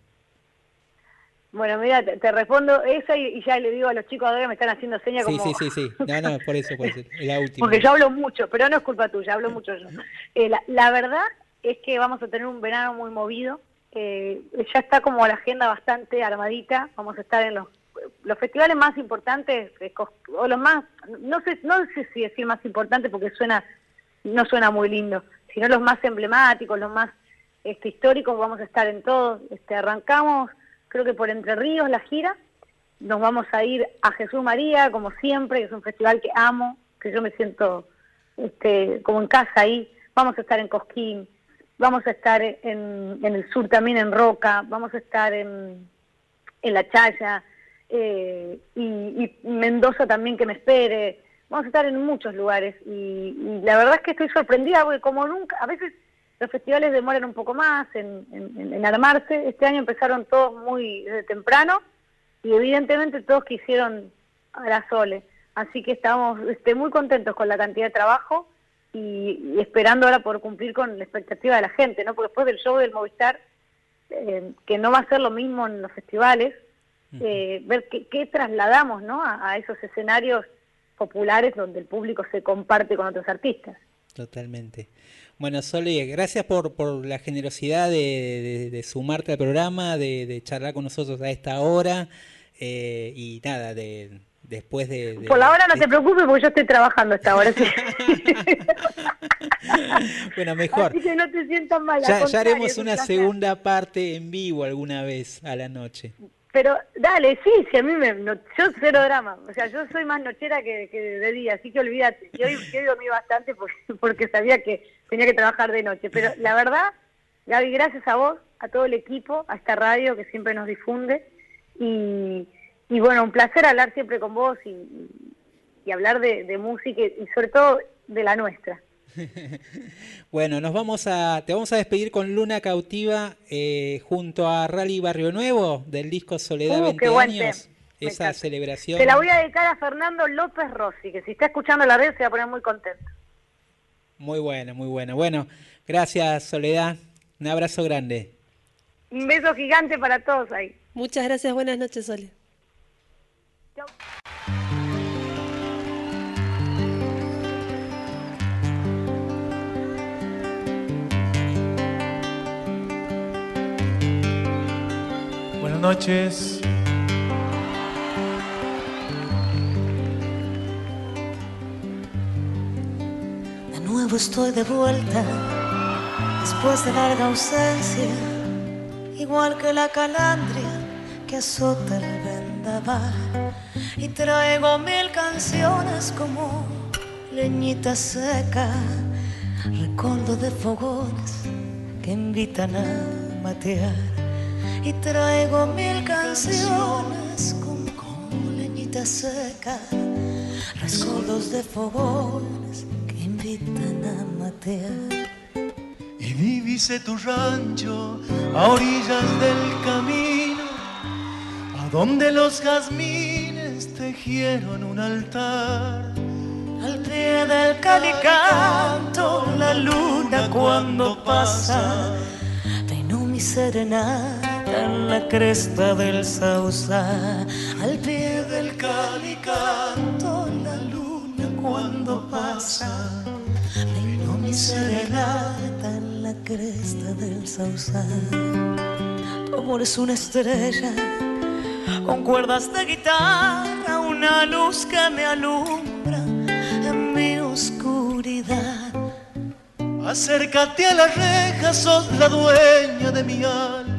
Speaker 6: Bueno, mira, te, te respondo esa y, y ya le digo a los chicos ahora que me están haciendo señas
Speaker 3: Sí,
Speaker 6: como...
Speaker 3: sí, sí, sí. No, no, por eso, por eso. La última.
Speaker 6: Porque yo hablo mucho, pero no es culpa tuya, hablo mucho yo. Eh, la, la verdad es que vamos a tener un verano muy movido. eh, ya está como la agenda bastante armadita. Vamos a estar en los, los festivales más importantes, eh, o los más, no sé, no sé si decir más importante porque suena, no suena muy lindo, sino los más emblemáticos, los más este, históricos. Vamos a estar en todos. Este, arrancamos, creo que por Entre Ríos la gira. Nos vamos a ir a Jesús María, como siempre, que es un festival que amo, que yo me siento este, como en casa ahí. Vamos a estar en Cosquín, vamos a estar en, en el sur también, en Roca, vamos a estar en, en La Chaya, eh, y, Mendoza también que me espere. Vamos a estar en muchos lugares y, y la verdad es que estoy sorprendida porque como nunca, a veces los festivales demoran un poco más en, en- en armarse. Este año empezaron todos muy desde temprano y evidentemente todos quisieron a la Sole. Así que estamos este, muy contentos con la cantidad de trabajo y, y esperando ahora por cumplir con la expectativa de la gente, ¿no? Porque después del show del Movistar, eh, que no va a ser lo mismo en los festivales, eh, ver qué, qué trasladamos, ¿no? A, a esos escenarios populares donde el público se comparte con otros artistas.
Speaker 3: Totalmente. Bueno, Sole, gracias por, por la generosidad de, de- de sumarte al programa, de, de charlar con nosotros a esta hora eh, y nada, de después de... de-
Speaker 6: Por la hora no
Speaker 3: de-
Speaker 6: te preocupes porque yo estoy trabajando hasta ahora.
Speaker 3: Bueno, mejor.
Speaker 6: Así que no te sientas mal. al
Speaker 3: Ya, haremos una segunda parte en vivo alguna vez a la noche.
Speaker 6: Pero dale, sí, si a mí me... no- yo cero drama. O sea, yo soy más nochera que, de día, así que olvídate. Yo yo dormí bastante porque, porque sabía que tenía que trabajar de noche. Pero la verdad, Gaby, gracias a vos, a todo el equipo, a esta radio que siempre nos difunde. Y, y bueno, un placer hablar siempre con vos y, y hablar de, de música y sobre todo de la nuestra.
Speaker 3: Bueno, nos vamos a, te vamos a despedir con Luna Cautiva eh, junto a Rally Barrio Nuevo del disco Soledad
Speaker 6: Uh,
Speaker 3: 20
Speaker 6: qué buen
Speaker 3: años. Esa
Speaker 6: encanta.
Speaker 3: celebración.
Speaker 6: Se la voy a dedicar a Fernando López Rossi, que si está escuchando la red se va a poner muy contento.
Speaker 3: Muy buena, muy buena. Bueno, gracias Soledad. Un abrazo grande.
Speaker 6: Un beso gigante para todos ahí.
Speaker 4: Muchas gracias, buenas noches, Sole.
Speaker 8: Noches.
Speaker 5: De nuevo estoy de vuelta después de larga ausencia, igual que la calandria que azota el vendaval. Y traigo mil canciones como leñita seca, recuerdo de fogones que invitan a matear. Y traigo mil canciones como, como leñita seca, recuerdos de fogones que invitan a matear.
Speaker 8: Y divise tu rancho a orillas del camino, a donde los jazmines tejieron un altar.
Speaker 5: Al pie del calicanto, la luna cuando pasa, peinó mi serenata en la cresta del sausal. Al pie del calicanto, la luna cuando pasa, peinó mi serenata en la cresta del sausal. Tu amor es una estrella con cuerdas de guitarra, una luz que me alumbra en mi oscuridad.
Speaker 8: Acércate a la reja, sos la dueña de mi alma,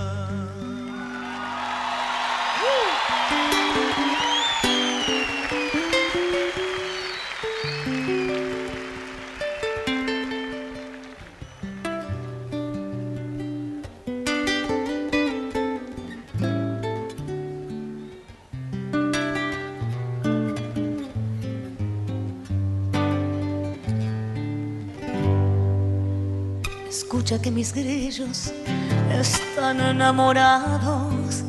Speaker 5: Escucha que mis grillos están enamorados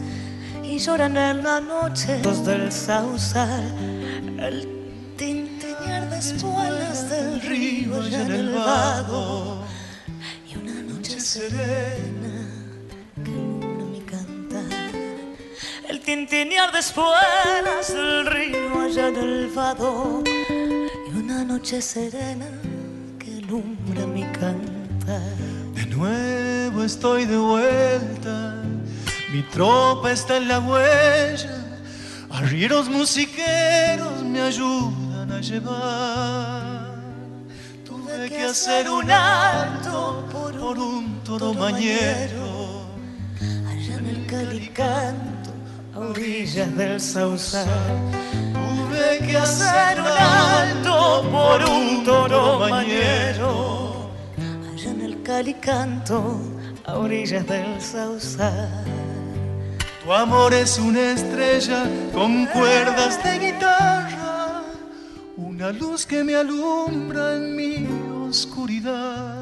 Speaker 5: y lloran en la noche los del sausal, el tintinear de espuelas del río allá en el vago y una noche serena que alumbra mi cantar. El tintinear de espuelas del río allá en el vado y una noche serena que alumbra mi cantar.
Speaker 8: Nuevo estoy de vuelta, mi tropa está en la huella, arrieros musiqueros me ayudan a llevar. Tuve que hacer un alto por un toro mañero,
Speaker 5: allá en el calicanto, a orillas del sausal.
Speaker 8: tuve que
Speaker 5: Hacer un alto por un toro mañero, el calicanto, a orillas del sausal.
Speaker 8: Tu amor es una estrella con cuerdas de guitarra, una luz que me alumbra en mi oscuridad.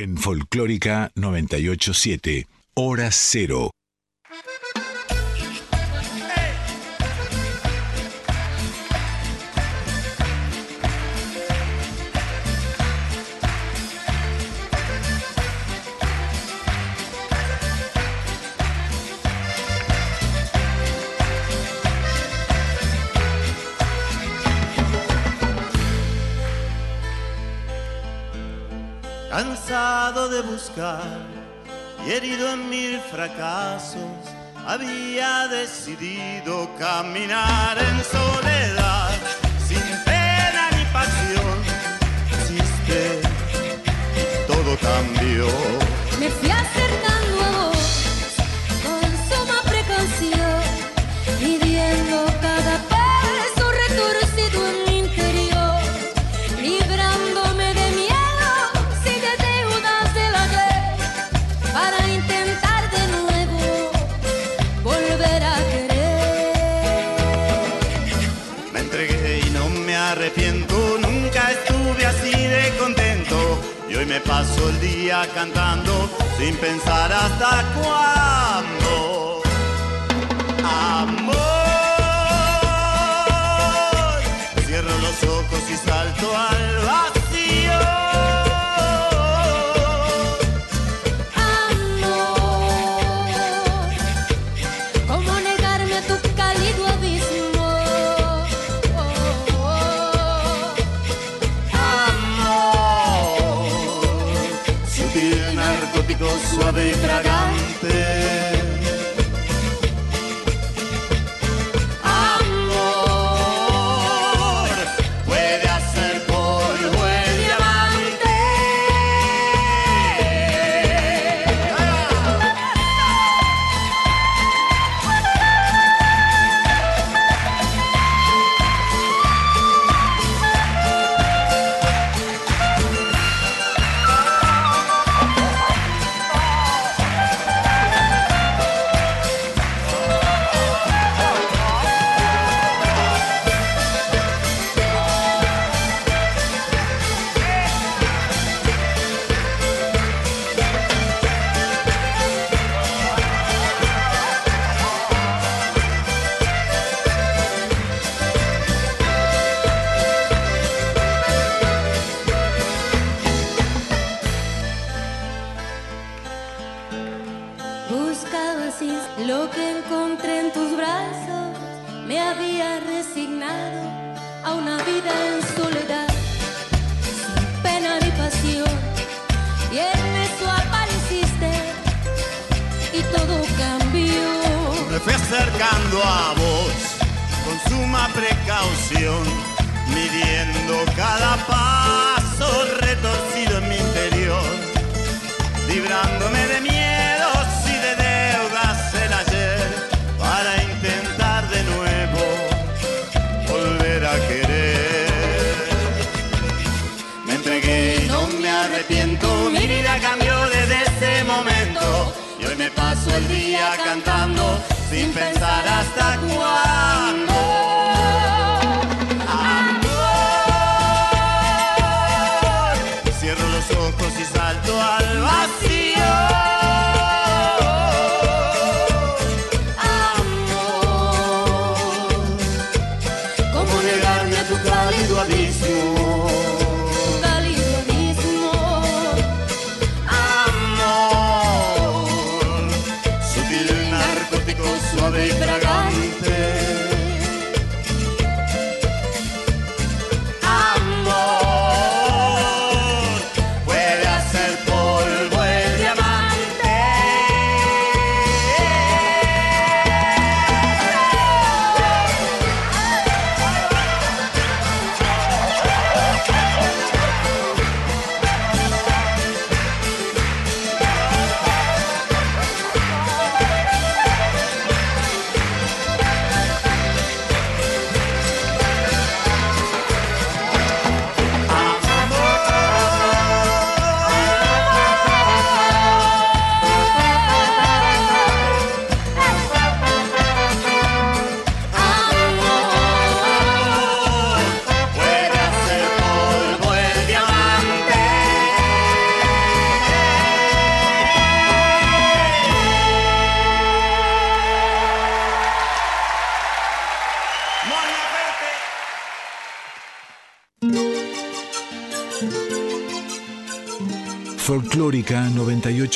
Speaker 1: en Folclórica 987, Hora Cero.
Speaker 9: cansado de buscar y herido en mil fracasos, había decidido caminar en soledad, sin pena ni pasión.
Speaker 10: Si es que todo cambió.
Speaker 9: Me fui a paso el día cantando sin pensar hasta cuándo.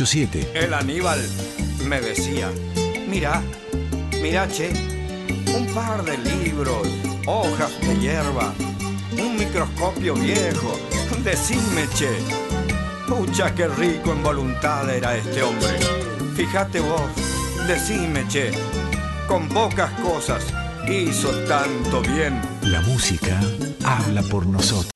Speaker 1: 987.
Speaker 11: El Aníbal me decía, mira, mira, che, un par de libros, hojas de hierba, un microscopio viejo, decime, che. Pucha, qué rico en voluntad era este hombre. Fíjate vos, decime, che, con pocas cosas hizo tanto bien.
Speaker 1: La música habla por nosotros.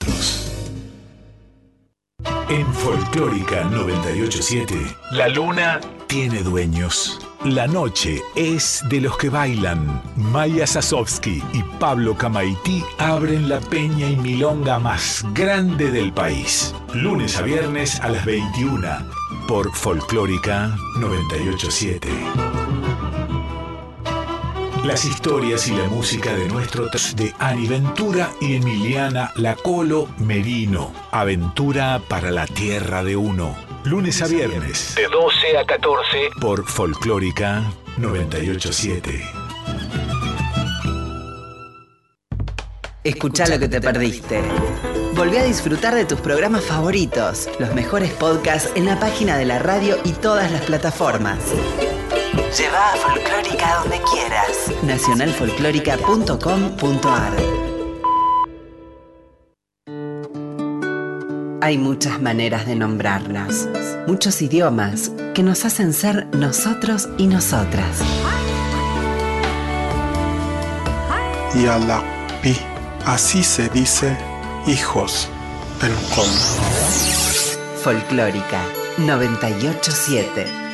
Speaker 1: En Folclórica 987, la luna tiene dueños. La noche es de los que bailan. Maya Sasovsky y Pablo Camaití abren la peña y milonga más grande del país. Lunes a viernes a las 21 por Folclórica 987. Las historias y la música de nuestro de Ani Ventura y Emiliana Lacolo Merino. Aventura para la tierra de uno. Lunes a viernes. De 12 a 14. Por Folclórica 987.
Speaker 12: Escucha lo que te perdiste. Volví a disfrutar de tus programas favoritos, los mejores podcasts en la página de la radio y todas las plataformas. Lleva a Folclórica donde quieras. Nacionalfolclórica.com.ar Hay muchas maneras de nombrarnos, muchos idiomas que nos hacen ser nosotros y nosotras.
Speaker 13: Y a la pi, así se dice hijos, en com.
Speaker 12: Folclórica 987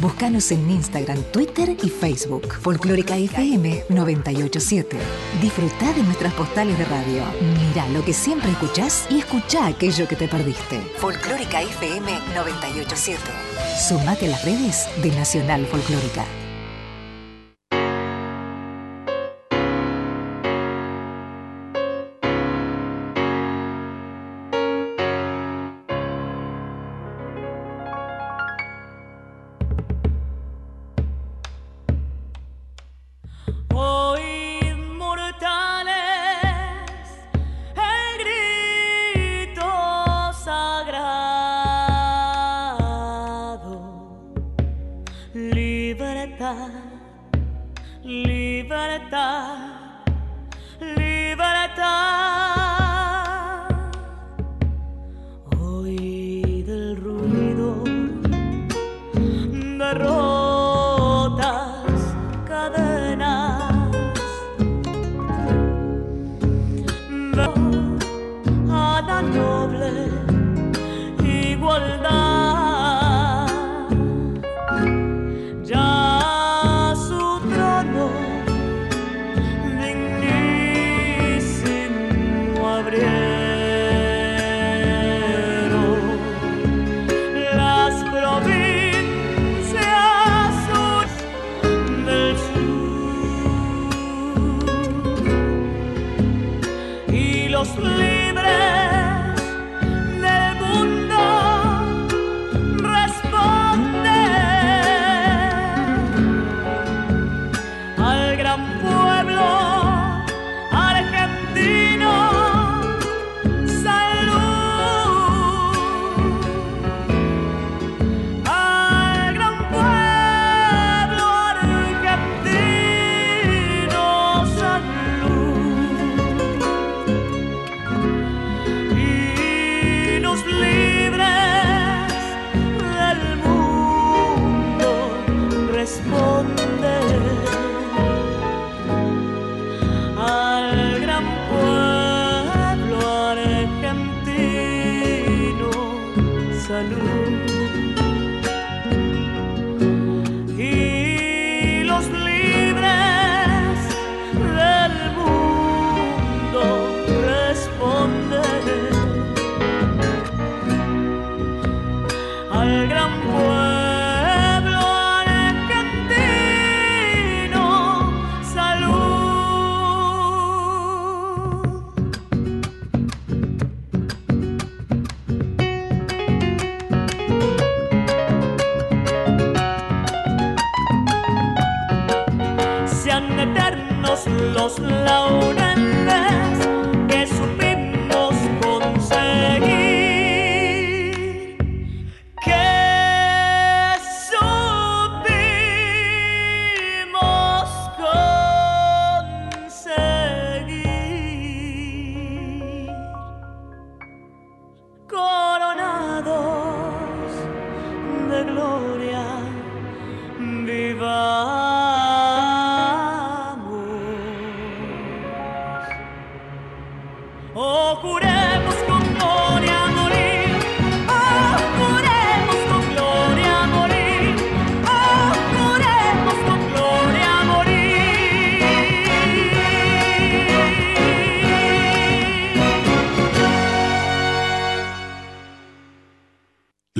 Speaker 14: Búscanos en Instagram, Twitter y Facebook. Folclórica FM 987. Disfruta de nuestras postales de radio. Mira lo que siempre escuchás y escucha aquello que te perdiste. Folclórica FM 987. Sumate a las redes de Nacional Folclórica.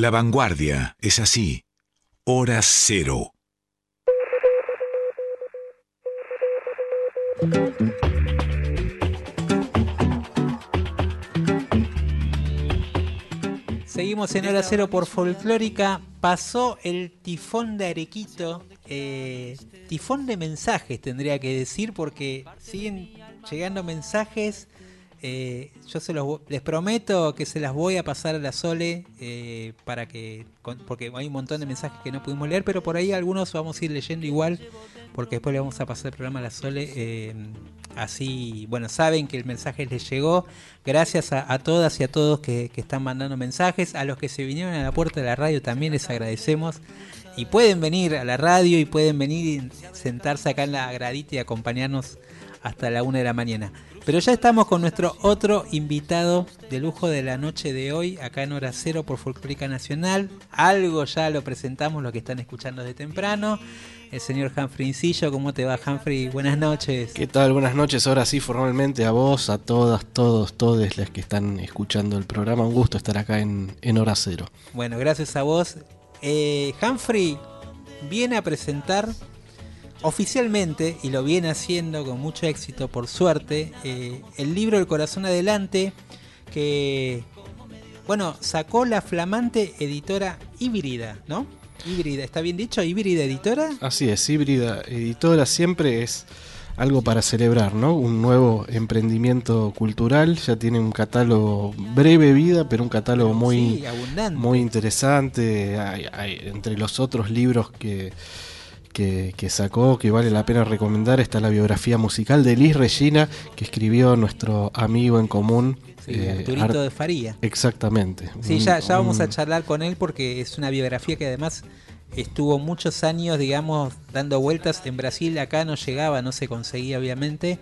Speaker 1: La vanguardia es así. Hora cero.
Speaker 3: Seguimos en hora cero por folclórica. Pasó el tifón de Arequito. eh, tifón de mensajes tendría que decir porque siguen llegando mensajes. Eh, yo se los les prometo que se las voy a pasar a la Sole eh, para que con- porque hay un montón de mensajes que no pudimos leer, pero por ahí algunos vamos a ir leyendo igual porque después le vamos a pasar el programa a la Sole. eh, así, bueno, saben que el mensaje les llegó. Gracias a, a todas y a todos que, que están mandando mensajes. A los que se vinieron a la puerta de la radio también les agradecemos. Y pueden venir a la radio y pueden venir y sentarse acá en la gradita y acompañarnos hasta la una de la mañana. Pero ya estamos con nuestro otro invitado de lujo de la noche de hoy, acá en Hora Cero por Folclórica Nacional. Algo ya lo presentamos, los que están escuchando de temprano. El señor Humphrey Incillo, ¿cómo te va Humphrey? Buenas noches.
Speaker 7: ¿Qué tal? Buenas noches. Ahora sí, formalmente a vos, a todas, todos, todes las que están escuchando el programa. Un gusto estar acá en, en Hora Cero.
Speaker 3: Bueno, gracias a vos. Eh, Humphrey viene a presentar oficialmente, y lo viene haciendo con mucho éxito, por suerte, eh, el libro El Corazón Adelante, que, bueno, sacó la flamante editora Híbrida, ¿no? Híbrida, ¿está bien dicho? Híbrida Editora.
Speaker 7: Así es, híbrida editora siempre es algo para celebrar, ¿no? Un nuevo emprendimiento cultural, ya tiene un catálogo breve vida, pero un catálogo muy,
Speaker 3: Sí, abundante.
Speaker 7: muy interesante. Hay- hay- entre los otros libros que, que, que sacó, que vale la pena recomendar, está la biografía musical de Liz Regina, que escribió nuestro amigo en común.
Speaker 3: Sí,
Speaker 7: eh,
Speaker 3: Arturito
Speaker 7: Ar-
Speaker 3: de Faría.
Speaker 7: Exactamente.
Speaker 3: Sí,
Speaker 7: Un-
Speaker 3: ya, ya vamos a charlar con él porque es una biografía que además estuvo muchos años, digamos, dando vueltas en Brasil. Acá no llegaba, no se conseguía, obviamente.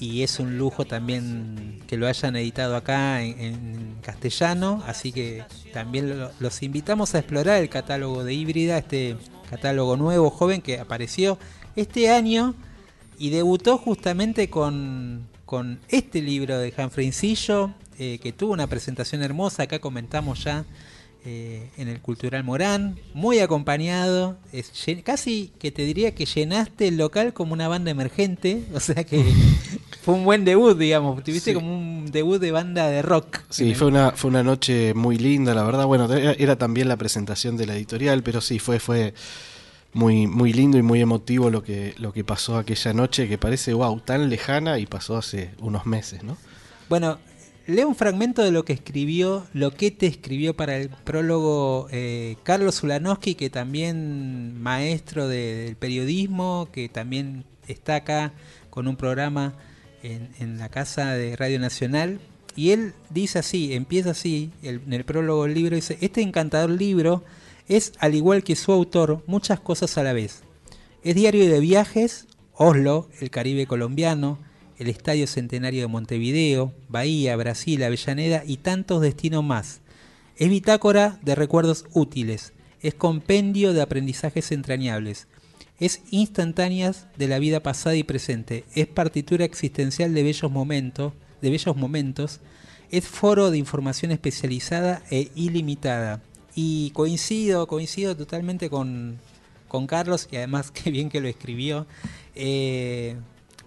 Speaker 3: Y es un lujo también que lo hayan editado acá en, en castellano. Así que también lo- los invitamos a explorar el catálogo de híbrida, este catálogo nuevo, joven, que apareció este año y debutó justamente con, con este libro de Humphrey eh, que tuvo una presentación hermosa, acá comentamos ya eh, en el Cultural Morán, muy acompañado, es casi que te diría que llenaste el local como una banda emergente, o sea que fue un buen debut, digamos, tuviste
Speaker 7: Sí.
Speaker 3: como un debut de banda de rock.
Speaker 7: Sí, fue una, fue una noche muy linda, la verdad. Bueno, era, era también la presentación de la editorial, pero sí, fue, fue muy, muy lindo y muy emotivo lo que, lo que pasó aquella noche, que parece, wow, tan lejana y pasó hace unos meses, ¿no?
Speaker 3: Bueno, leo un fragmento de lo que escribió, lo que te escribió para el prólogo eh, Carlos Ulanowski, que también maestro de- del periodismo, que también está acá con un programa en, en la casa de Radio Nacional. Y él dice así, empieza así, el- en el prólogo del libro, dice, este encantador libro es, al igual que su autor, muchas cosas a la vez. Es diario de viajes, Oslo, el Caribe colombiano, el Estadio Centenario de Montevideo, Bahía, Brasil, Avellaneda y tantos destinos más. Es bitácora de recuerdos útiles, es compendio de aprendizajes entrañables, es instantáneas de la vida pasada y presente, es partitura existencial de bellos momentos, de bellos momentos, es foro de información especializada e ilimitada. Y coincido, coincido totalmente con, con Carlos, y además qué bien que lo escribió, eh,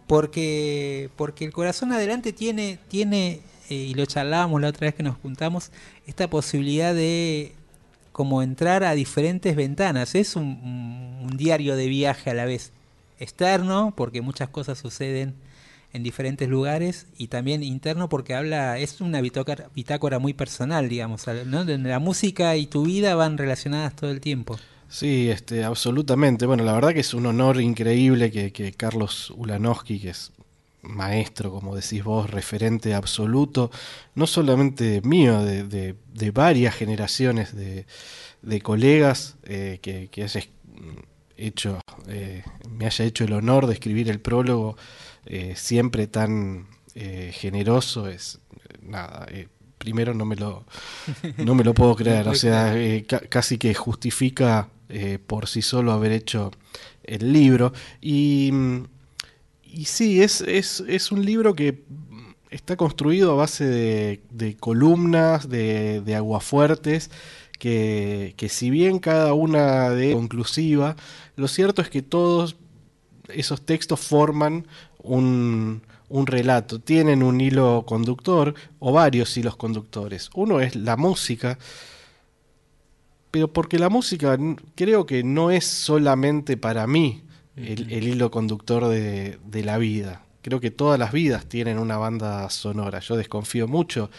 Speaker 3: porque, porque el corazón adelante tiene, tiene eh, y lo charlábamos la otra vez que nos juntamos, esta posibilidad de como entrar a diferentes ventanas. Es un, un- diario de viaje a la vez externo, porque muchas cosas suceden en diferentes lugares, y también interno porque habla, es una bitácora, muy personal, digamos, ¿no? La música y tu vida van relacionadas todo el tiempo.
Speaker 7: Sí, este, absolutamente. Bueno, la verdad que es un honor increíble que, que Carlos Ulanowski, que es maestro, como decís vos, referente absoluto, no solamente mío, de, de- de varias generaciones de, de colegas, eh, que, que hecho, eh, me haya hecho el honor de escribir el prólogo eh, siempre tan eh, generoso, es nada. eh, primero no me lo no me lo puedo creer, o sea, eh, ca- casi que justifica eh, por sí solo haber hecho el libro. Y, y sí, es, es, es un libro que está construido a base de, de columnas, de, de aguafuertes, que, que si bien cada una de conclusiva, lo cierto es que todos esos textos forman un, un relato, tienen un hilo conductor o varios hilos conductores. Uno es la música, pero porque la música creo que no es solamente para mí el, hilo conductor de, la vida. Creo que todas las vidas tienen una banda sonora. Yo desconfío mucho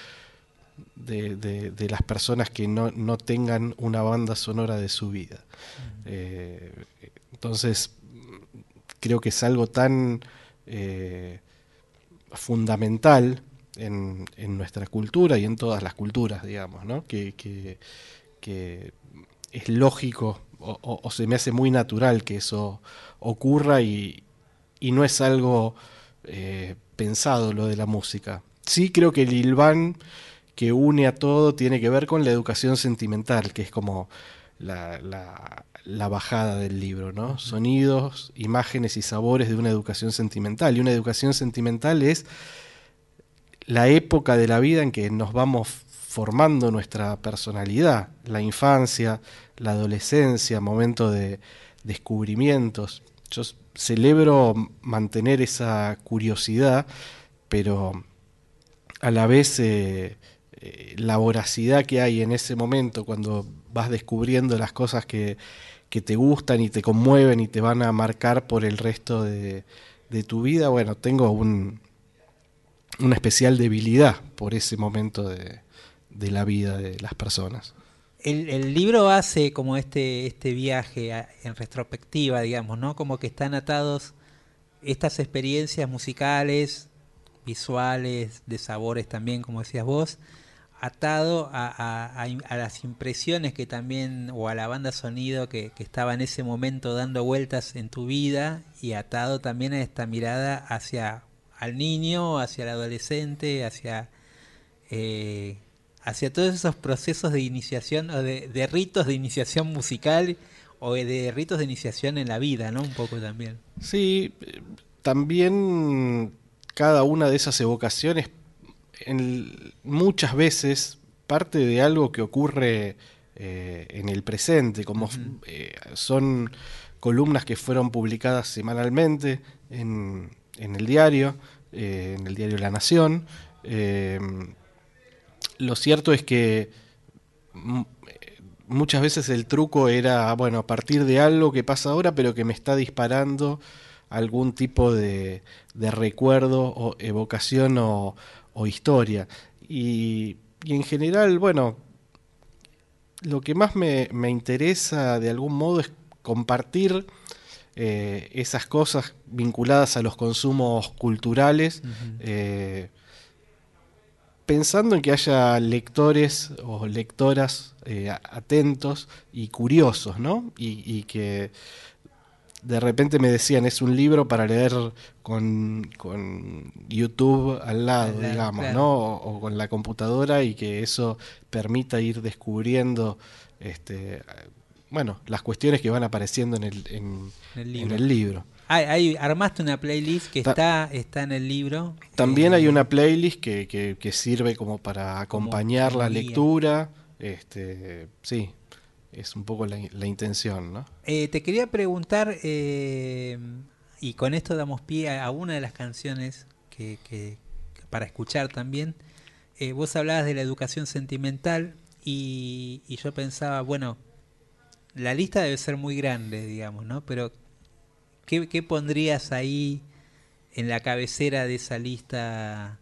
Speaker 7: de, las personas que no, tengan una banda sonora de su vida. Eh, entonces, creo que es algo tan eh, fundamental en, nuestra cultura y en todas las culturas, digamos, ¿no? que, que, es lógico o, se me hace muy natural que eso ocurra y, no es algo eh, pensado lo de la música. Sí creo que el Ilván que une a todo tiene que ver con la educación sentimental, que es como la, la bajada del libro, ¿no? Sonidos, imágenes y sabores de una educación sentimental. Y una educación sentimental es la época de la vida en que nos vamos formando nuestra personalidad, la infancia, la adolescencia, momento de descubrimientos. Yo celebro mantener esa curiosidad, pero a la vez eh, eh, la voracidad que hay en ese momento cuando vas descubriendo las cosas que, te gustan y te conmueven y te van a marcar por el resto de, tu vida, bueno, tengo un, una especial debilidad por ese momento de, la vida de las personas.
Speaker 3: El, libro hace como este, este viaje en retrospectiva, digamos, ¿no? Como que están atados estas experiencias musicales, visuales, de sabores también, como decías vos, atado a, las impresiones que también, o a la banda sonido que, estaba en ese momento dando vueltas en tu vida, y atado también a esta mirada hacia al niño, hacia el adolescente, hacia, eh, hacia todos esos procesos de iniciación, o de, ritos de iniciación musical, o de ritos de iniciación en la vida, ¿no? Un poco también.
Speaker 7: Sí, también cada una de esas evocaciones muchas veces parte de algo que ocurre eh, en el presente, como eh, son columnas que fueron publicadas semanalmente en, el diario, eh, en el diario La Nación. Lo cierto es que muchas veces el truco era, bueno, a partir de algo que pasa ahora, pero que me está disparando algún tipo de, de recuerdo o evocación o, o historia. Y, en general, bueno, lo que más me, interesa de algún modo es compartir eh, esas cosas vinculadas a los consumos culturales, eh, pensando en que haya lectores o lectoras eh, atentos y curiosos, ¿no? y que de repente me decían, es un libro para leer con, YouTube al lado, digamos, ¿no? O, con la computadora y que eso permita ir descubriendo, este, bueno, las cuestiones que van apareciendo en el, en, el libro.
Speaker 3: Armaste una playlist que está, está en el libro.
Speaker 7: También hay eh, una playlist que, que, sirve como para acompañar la lectura. Este, sí, es un poco la, intención, ¿no?
Speaker 3: Eh, te quería preguntar, eh, y con esto damos pie a, una de las canciones que, para escuchar también. Vos hablabas de la educación sentimental y, yo pensaba, bueno, la lista debe ser muy grande, digamos, ¿no? Pero, ¿qué, ¿qué, pondrías ahí en la cabecera de esa lista?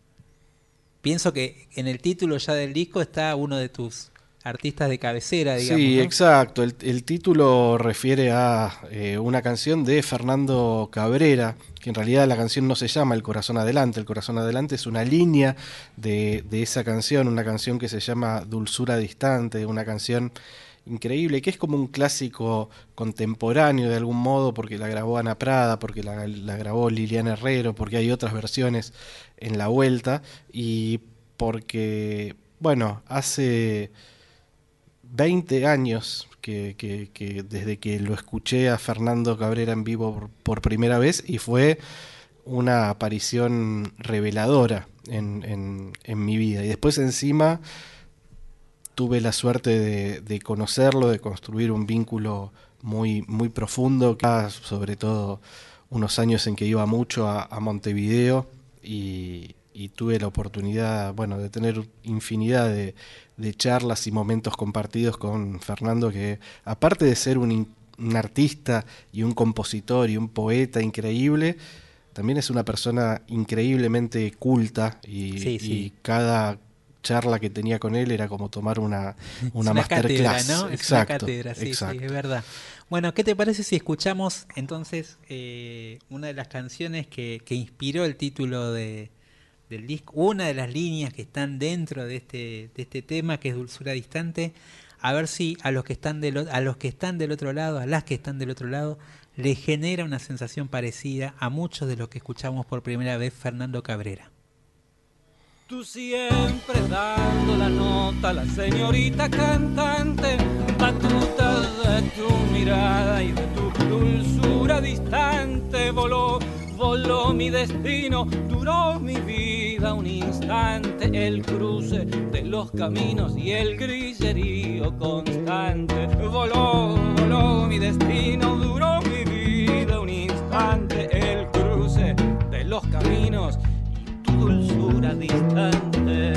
Speaker 3: Pienso que en el título ya del disco está uno de tus artistas de cabecera, digamos.
Speaker 7: Sí, exacto. El, título refiere a eh, una canción de Fernando Cabrera, que en realidad la canción no se llama El Corazón Adelante. El Corazón Adelante es una línea de, esa canción, una canción que se llama Dulzura Distante, una canción increíble, que es como un clásico contemporáneo de algún modo, porque la grabó Ana Prada, porque la, grabó Liliana Herrero, porque hay otras versiones en la vuelta, y porque, bueno, hace 20 años que, desde que lo escuché a Fernando Cabrera en vivo por, primera vez y fue una aparición reveladora en, mi vida. Y después encima tuve la suerte de, de conocerlo, de construir un vínculo muy, muy profundo, sobre todo unos años en que iba mucho a, a Montevideo y, y tuve la oportunidad, bueno, de tener infinidad de, de charlas y momentos compartidos con Fernando, que aparte de ser un, un, artista y un compositor y un poeta increíble, también es una persona increíblemente culta y,
Speaker 3: Sí, sí.
Speaker 7: y cada charla que tenía con él era como tomar una, una,
Speaker 3: es cátedra,
Speaker 7: masterclass.
Speaker 3: ¿no? Es una cátedra, sí, sí, es verdad. Bueno, ¿qué te parece si escuchamos entonces eh, una de las canciones que, que inspiró el título de, del disco, una de las líneas que están dentro de este, de este tema, que es Dulzura Distante? A ver si a los que están del, a los que están del otro lado, a las que están del otro lado, les genera una sensación parecida a muchos de los que escuchamos por primera vez Fernando Cabrera.
Speaker 5: Tú siempre dando la nota, la señorita cantante, batuta de tu mirada y de tu dulzura distante, voló, voló mi destino, duró mi vida un instante, el cruce de los caminos y el grillerío constante, voló, voló mi destino, duró dulzura distante.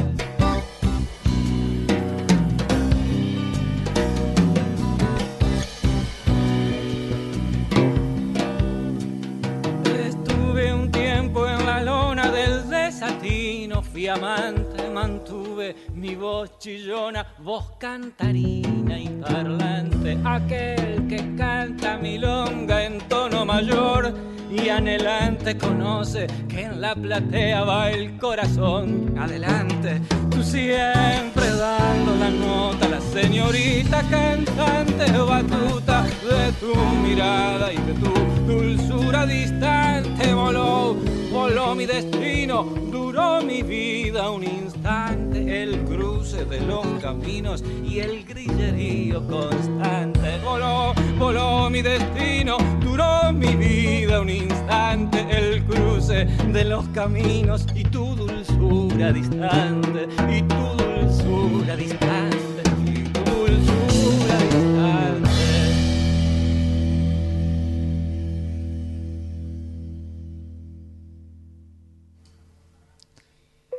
Speaker 5: Estuve un tiempo en la lona del desatino, fui amante, mantuve mi voz chillona, voz cantarina y parlante, aquel que canta milonga en tono mayor y anhelante conoce que en la platea va el corazón. Adelante, tú siempre dando la nota, la señorita cantante batuta de tu mirada y de tu dulzura distante voló, voló mi destino, duró mi vida un instante, el cruce de los caminos y el grillerío constante, voló, voló mi destino, duró mi vida un instante, el cruce de los caminos y tu dulzura distante, y tu dulzura distante, y tu dulzura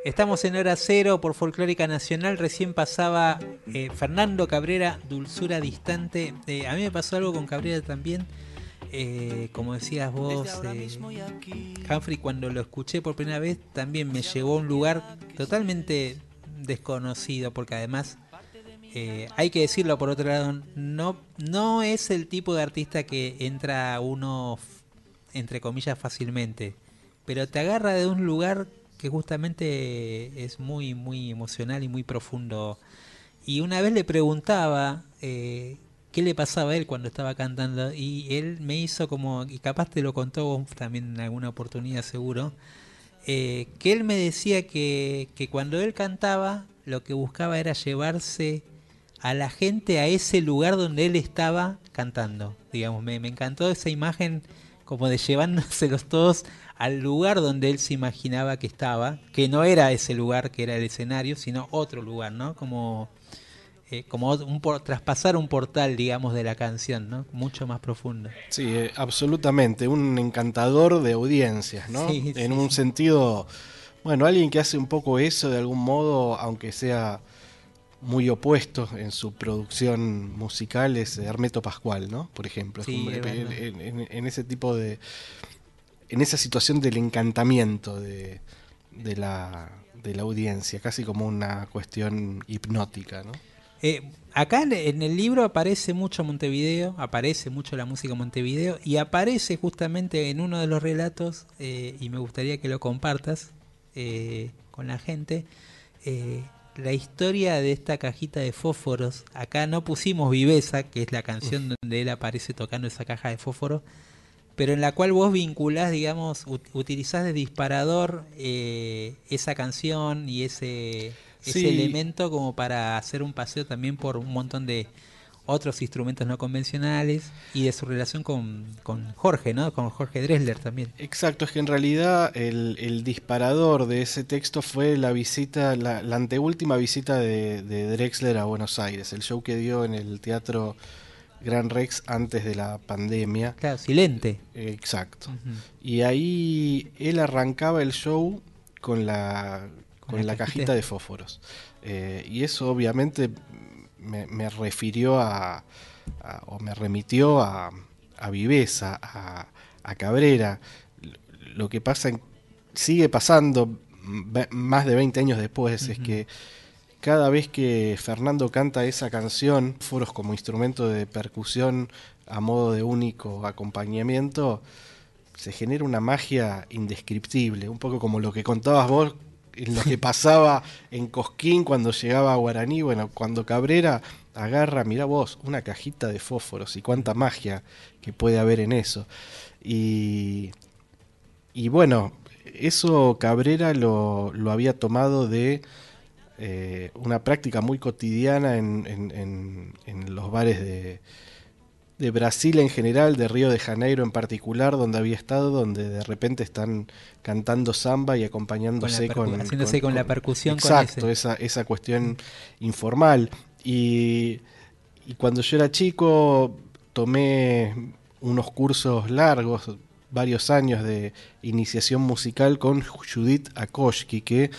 Speaker 3: Estamos en hora cero por Folclórica Nacional. Recién pasaba eh, Fernando Cabrera, Dulzura Distante. Eh, a mí me pasó algo con Cabrera también. Eh, como decías vos, eh, Humphrey, cuando lo escuché por primera vez, también me llevó a un lugar totalmente desconocido, porque además, eh, hay que decirlo por otro lado, no, no es el tipo de artista que entra uno, entre comillas, fácilmente, pero te agarra de un lugar que justamente es muy, muy emocional y muy profundo. Y una vez le preguntaba eh, qué le pasaba a él cuando estaba cantando y él me hizo como, y capaz te lo contó también en alguna oportunidad seguro, eh, que él me decía que, que cuando él cantaba lo que buscaba era llevarse a la gente a ese lugar donde él estaba cantando. Digamos, me encantó esa imagen como de llevándoselos todos al lugar donde él se imaginaba que estaba, que no era ese lugar que era el escenario, sino otro lugar, ¿no? Como, eh, como un por- traspasar un portal, digamos, de la canción, ¿no? Mucho más profundo.
Speaker 7: Sí, eh, absolutamente, un encantador de audiencias, ¿no?
Speaker 3: Sí,
Speaker 7: en
Speaker 3: sí,
Speaker 7: un
Speaker 3: sí.
Speaker 7: sentido, bueno, alguien que hace un poco eso de algún modo, aunque sea muy opuesto en su producción musical, es Hermeto Pascual, ¿no? Por ejemplo, Es
Speaker 3: Sí,
Speaker 7: como
Speaker 3: es
Speaker 7: en, ese tipo de, en esa situación del encantamiento de, de la, de la audiencia, casi como una cuestión hipnótica, ¿no?
Speaker 3: Eh, acá en- el libro aparece mucho Montevideo, aparece mucho la música Montevideo y aparece justamente en uno de los relatos, eh, y me gustaría que lo compartas eh, con la gente, la historia de esta cajita de fósforos. Acá no pusimos Viveza, que es la canción donde él aparece tocando esa caja de fósforos, pero en la cual vos vinculás, digamos, ut- utilizás de disparador eh, esa canción y ese, elemento como para hacer un paseo también por un montón de otros instrumentos no convencionales y de su relación con, con Jorge, ¿no? Con Jorge Dresler también.
Speaker 7: Exacto, es que en realidad el, el disparador de ese texto fue la visita, la, la anteúltima visita de, de Drexler a Buenos Aires, el show que dio en el teatro Gran Rex antes de la pandemia.
Speaker 3: Claro, silente.
Speaker 7: Exacto. Y ahí él arrancaba el show con la, con, la, cajita de fósforos. Eh, y eso obviamente me, me refirió a, a- o me remitió a, a Viveza, a, a Cabrera. Lo que pasa, en- sigue pasando más de 20 años después, es que cada vez que Fernando canta esa canción, foros como instrumento de percusión a modo de único acompañamiento, se genera una magia indescriptible, un poco como lo que contabas vos, lo que pasaba en Cosquín cuando llegaba a Guaraní, bueno, cuando Cabrera agarra, mira vos, una cajita de fósforos y cuánta magia que puede haber en eso. Y, y bueno, eso Cabrera lo, lo había tomado de eh, una práctica muy cotidiana en- en los bares de, de Brasil en general, de Río de Janeiro en particular, donde había estado, donde de repente están cantando samba y acompañándose
Speaker 3: Con la
Speaker 7: con,
Speaker 3: haciéndose con la percusión
Speaker 7: Exacto, esa, esa cuestión informal. Y, y cuando yo era chico tomé unos cursos largos, varios años de iniciación musical con Judith Akoshki, que,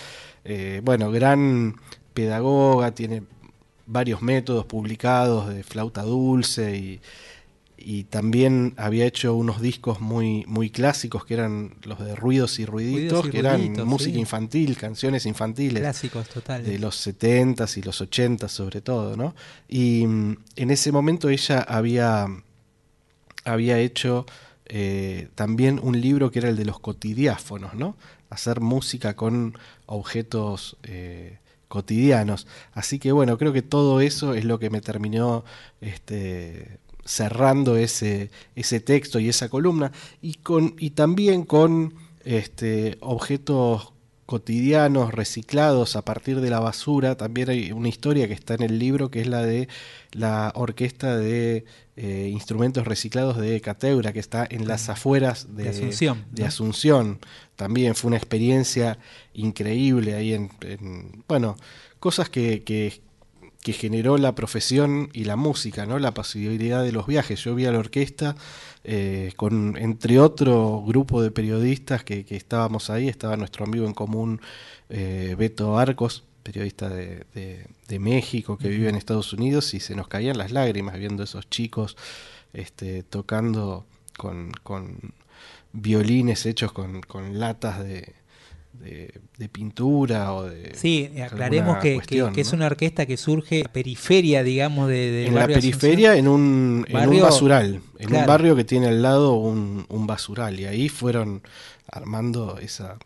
Speaker 7: eh, bueno, gran pedagoga, tiene varios métodos publicados de flauta dulce y, y también había hecho unos discos muy, muy clásicos que eran los de Ruidos y Ruiditos,
Speaker 3: Ruidos y
Speaker 7: que eran música
Speaker 3: sí.
Speaker 7: infantil, canciones infantiles
Speaker 3: Clásicos totales.
Speaker 7: de los 70s y los 80s sobre todo, ¿no? Y mm, en ese momento ella había, había hecho eh, también un libro que era el de los cotidiáfonos, ¿no? Hacer música con objetos eh, cotidianos. Así que bueno, creo que todo eso es lo que me terminó este, cerrando ese, ese texto y esa columna. Y, con, y también con este, objetos cotidianos reciclados a partir de la basura. También hay una historia que está en el libro que es la de la orquesta de eh, instrumentos reciclados de Cateura, que está en las afueras de,
Speaker 3: De Asunción,
Speaker 7: de
Speaker 3: ¿no?
Speaker 7: Asunción. También fue una experiencia increíble ahí en, en- bueno, cosas que, que, que generó la profesión y la música, ¿no? La posibilidad de los viajes. Yo vi a la orquesta eh, con, entre otro grupo de periodistas que, que estábamos ahí, estaba nuestro amigo en común eh, Beto Arcos, periodista de, de- de México que vive en Estados Unidos, y se nos caían las lágrimas viendo esos chicos este, tocando con, con violines hechos con, con latas de, de, de pintura o de...
Speaker 3: Sí, aclaremos que, que-
Speaker 7: cuestión,
Speaker 3: que es
Speaker 7: ¿no?
Speaker 3: una orquesta que surge en la periferia, digamos, de, del
Speaker 7: en la
Speaker 3: de
Speaker 7: periferia, en un, en un basural, en un barrio que tiene al lado un, un basural, y ahí fueron armando esa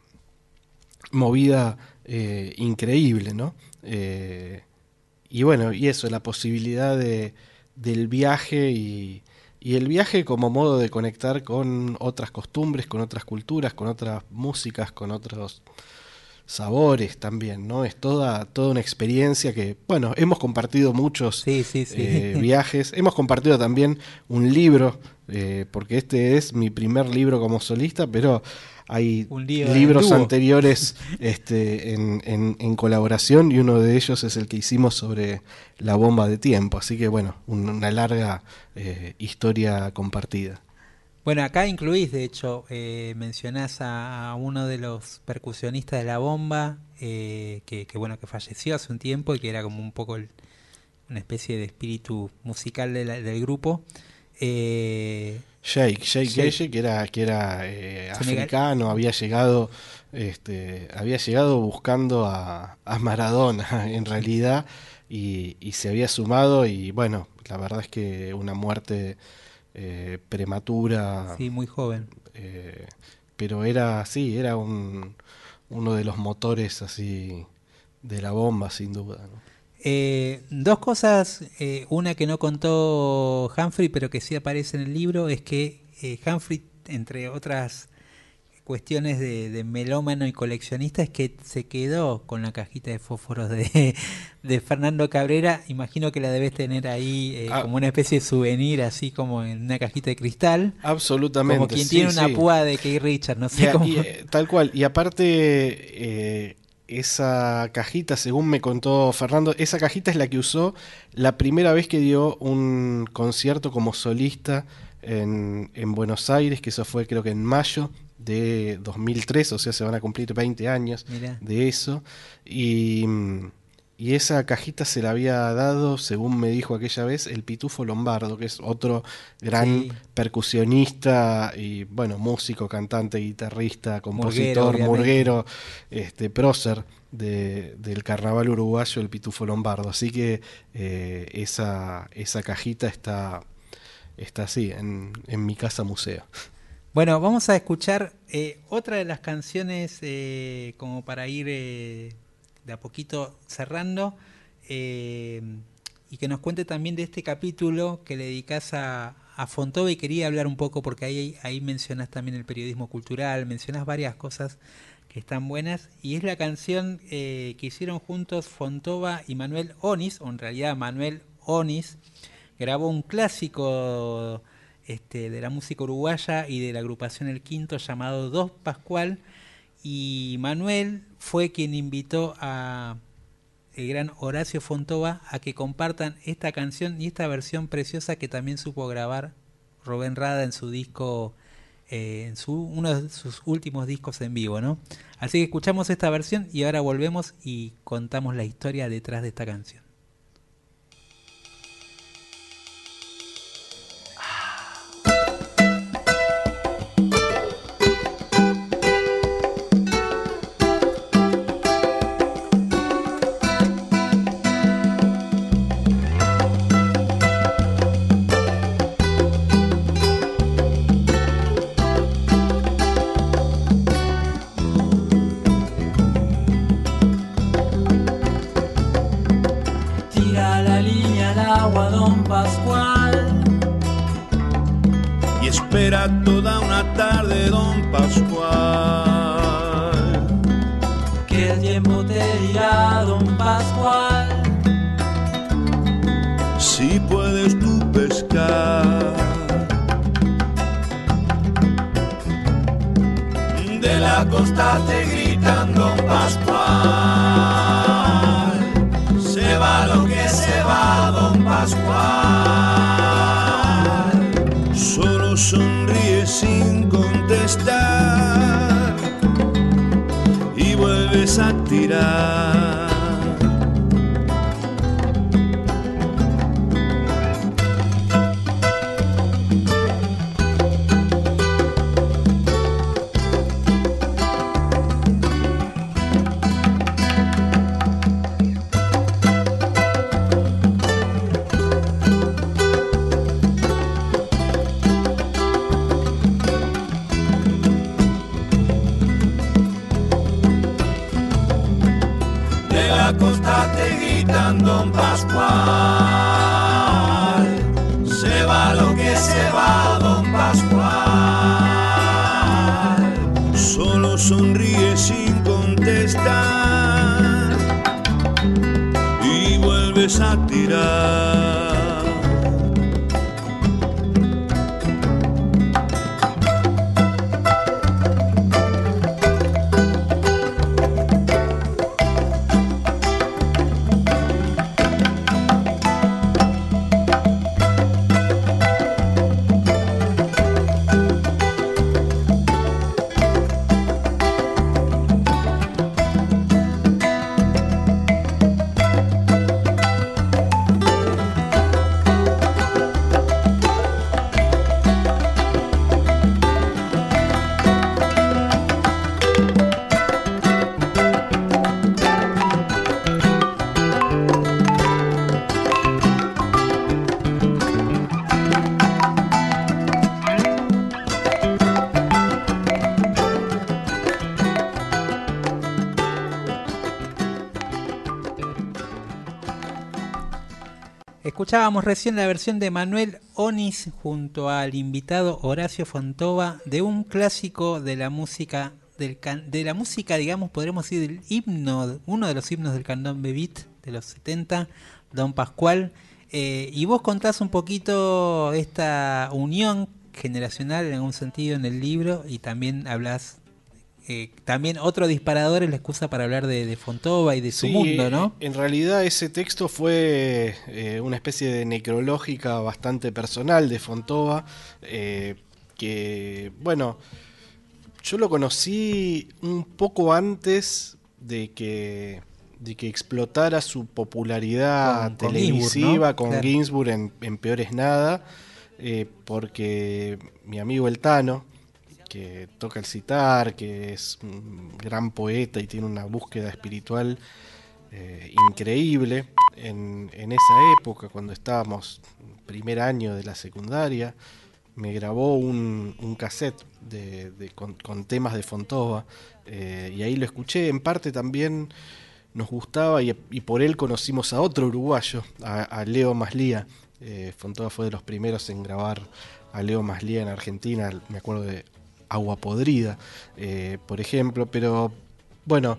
Speaker 7: movida eh, increíble, ¿no? Eh, y bueno, y eso, la posibilidad de, del viaje y, y el viaje como modo de conectar con otras costumbres, con otras culturas, con otras músicas, con otros sabores también, ¿no? Es toda, toda una experiencia que, bueno, hemos compartido muchos eh, viajes, hemos compartido también un libro, eh, porque este es mi primer libro como solista, pero hay
Speaker 3: en
Speaker 7: libros anteriores este, en, en- en colaboración y uno de ellos es el que hicimos sobre la bomba de tiempo, así que bueno, un- una larga eh, historia compartida.
Speaker 3: Bueno, acá incluís, de hecho, eh, mencionás a, a uno de los percusionistas de la bomba, eh, que, que, bueno, que falleció hace un tiempo y que era como un poco el- una especie de espíritu musical de la- del grupo. Eh,
Speaker 7: Sheikh, Sheikh. Geshe, que era, que era eh, africano, había llegado, este, había llegado buscando a, a Maradona en realidad y, y se había sumado y bueno, la verdad es que una muerte eh, prematura.
Speaker 3: Sí, muy joven.
Speaker 7: eh, pero era, sí, era un, uno de los motores así de la bomba sin duda. ¿no?
Speaker 3: Eh, dos cosas, eh, una que no contó Humphrey, pero que sí aparece en el libro, es que eh, Humphrey, entre otras cuestiones de, de melómano y coleccionista es que se quedó con la cajita de fósforos de, de Fernando Cabrera. Imagino que la debes tener ahí eh,
Speaker 7: Ah.
Speaker 3: como una especie de souvenir, así como en una cajita de cristal.
Speaker 7: Absolutamente.
Speaker 3: Como quien
Speaker 7: sí,
Speaker 3: tiene una
Speaker 7: sí.
Speaker 3: púa de Keith Richard, no sé cómo.
Speaker 7: y, tal cual. Y aparte, eh, esa cajita, según me contó Fernando, esa cajita es la que usó la primera vez que dio un concierto como solista en, en Buenos Aires, que eso fue creo que en mayo de 2003, o sea, se van a cumplir 20 años
Speaker 3: Mirá.
Speaker 7: de eso. Y, mm, y esa cajita se la había dado, según me dijo aquella vez, el Pitufo Lombardo, que es otro gran
Speaker 3: Sí.
Speaker 7: percusionista y, bueno, músico, cantante, guitarrista, compositor, murguero, este, prócer de- del carnaval uruguayo, el Pitufo Lombardo. Así que eh, esa, esa cajita está, está así, en, en mi casa museo.
Speaker 3: Bueno, vamos a escuchar eh, otra de las canciones eh, como para ir de a poquito cerrando eh, y que nos cuente también de este capítulo que le dedicas a, Fontova y quería hablar un poco porque ahí, ahí mencionas también el periodismo cultural, mencionas varias cosas que están buenas y es la canción eh, que hicieron juntos Fontova y Manuel Onis, o en realidad Manuel Onis, grabó un clásico este, de la música uruguaya y de la agrupación El Quinto llamado Dos Pascual y Manuel fue quien invitó a el gran Horacio Fontova a que compartan esta canción y esta versión preciosa que también supo grabar Rubén Rada en su disco eh, en su, uno de sus últimos discos en vivo, ¿no? Así que escuchamos esta versión y ahora volvemos y contamos la historia detrás de esta canción.
Speaker 15: La
Speaker 16: costa te gritan, don Pascual. Se va lo que se va, don Pascual. Solo sonríe sin contestar y vuelves a tirar.
Speaker 3: Escuchábamos recién la versión de Manuel Onis junto al invitado Horacio Fontova de un clásico de la música del de la música, digamos, podremos decir del himno, uno de los himnos del candombe beat de los 70, Don Pascual. Eh, y vos contás un poquito esta unión generacional en algún sentido en el libro y también hablas eh, también otro disparador es la excusa para hablar de, de Fontova y de su
Speaker 7: Sí,
Speaker 3: mundo, ¿no?
Speaker 7: En realidad ese texto fue eh, una especie de necrológica bastante personal de Fontova, eh, que, bueno, yo lo conocí un poco antes de que, de que explotara su popularidad
Speaker 3: Con- con
Speaker 7: televisiva
Speaker 3: Ginsburg, ¿no?
Speaker 7: con
Speaker 3: Claro.
Speaker 7: Ginsburg en, en Peores Nada, porque mi amigo El Tano, que toca el citar, que es un gran poeta y tiene una búsqueda espiritual eh, increíble en, esa época, cuando estábamos primer año de la secundaria, me grabó un, cassette con, temas de Fontova eh, y ahí lo escuché. En parte también nos gustaba y, por él conocimos a otro uruguayo, a, a Leo Maslía. Eh, Fontova fue de los primeros en grabar a Leo Maslía en Argentina, me acuerdo de Agua Podrida, eh, por ejemplo, pero bueno,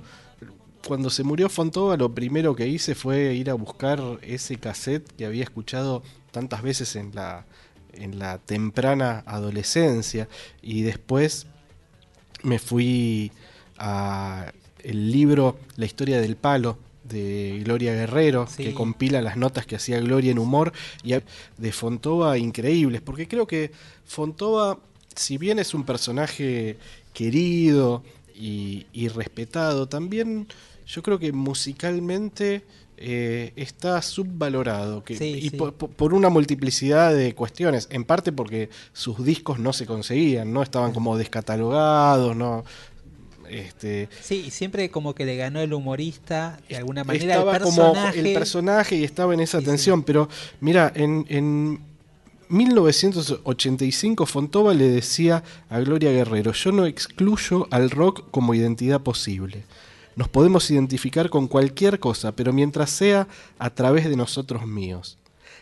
Speaker 7: cuando se murió Fontova lo primero que hice fue ir a buscar ese cassette que había escuchado tantas veces en la, en la temprana adolescencia y después me fui a el libro La historia del palo de Gloria Guerrero, que compila las notas que hacía Gloria en humor, y de Fontova increíbles, porque creo que Fontova, si bien es un personaje querido y, y respetado, también yo creo que musicalmente eh, está subvalorado que,
Speaker 3: Sí,
Speaker 7: y
Speaker 3: sí.
Speaker 7: po- po- por una multiplicidad de cuestiones, en parte porque sus discos no se conseguían, no estaban como descatalogados, no este
Speaker 3: Sí, y siempre como que le ganó el humorista, de alguna manera
Speaker 7: estaba
Speaker 3: el
Speaker 7: como
Speaker 3: personaje.
Speaker 7: el personaje y estaba en esa tensión, pero mira, en, en 1985 Fontova le decía a Gloria Guerrero, yo no excluyo al rock como identidad posible. Nos podemos identificar con cualquier cosa, pero mientras sea a través de nosotros míos.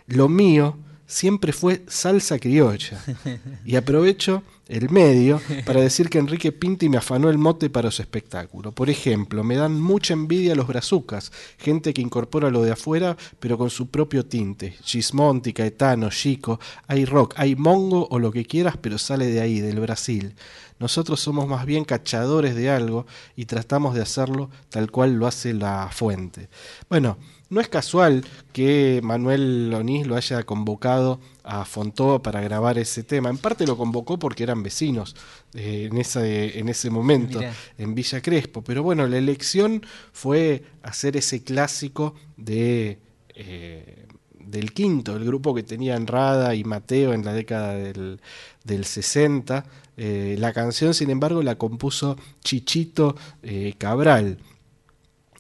Speaker 7: Lo mío siempre fue salsa criolla. Y aprovecho el medio para decir que Enrique Pinti me afanó el mote para su espectáculo. Por ejemplo, me dan mucha envidia los brazucas, gente que incorpora lo de afuera, pero con su propio tinte. Gismonti, Caetano, Chico, hay rock, hay mongo o lo que quieras, pero sale de ahí, del Brasil. Nosotros somos más bien cachadores de algo y tratamos de hacerlo tal cual lo hace la fuente. Bueno, no es casual que Manuel Lonís lo haya convocado a Fontova para grabar ese tema. En parte lo convocó porque eran vecinos eh, en, esa, en ese momento
Speaker 3: Mirá.
Speaker 7: en Villa Crespo. Pero bueno, la elección fue hacer ese clásico de eh, del quinto, el grupo que tenían Rada y Mateo en la década del, del 60. Eh, la canción, sin embargo, la compuso Chichito eh, Cabral.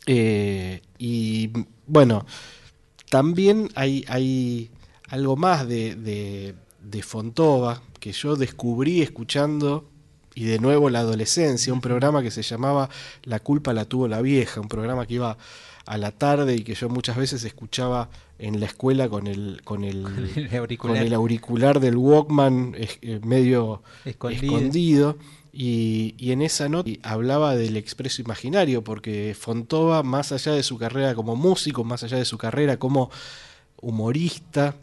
Speaker 7: Eh, y bueno, también hay, hay algo más de, de, de Fontova que yo descubrí escuchando y de nuevo la adolescencia, un programa que se llamaba La culpa la tuvo la vieja, un programa que iba a la tarde y que yo muchas veces escuchaba en la escuela con el con el,
Speaker 3: el auricular.
Speaker 7: con el auricular del Walkman eh, medio
Speaker 3: Escondido.
Speaker 7: escondido. Y, en esa nota hablaba del expreso imaginario, porque Fontova, más allá de su carrera como músico, más allá de su carrera como humorista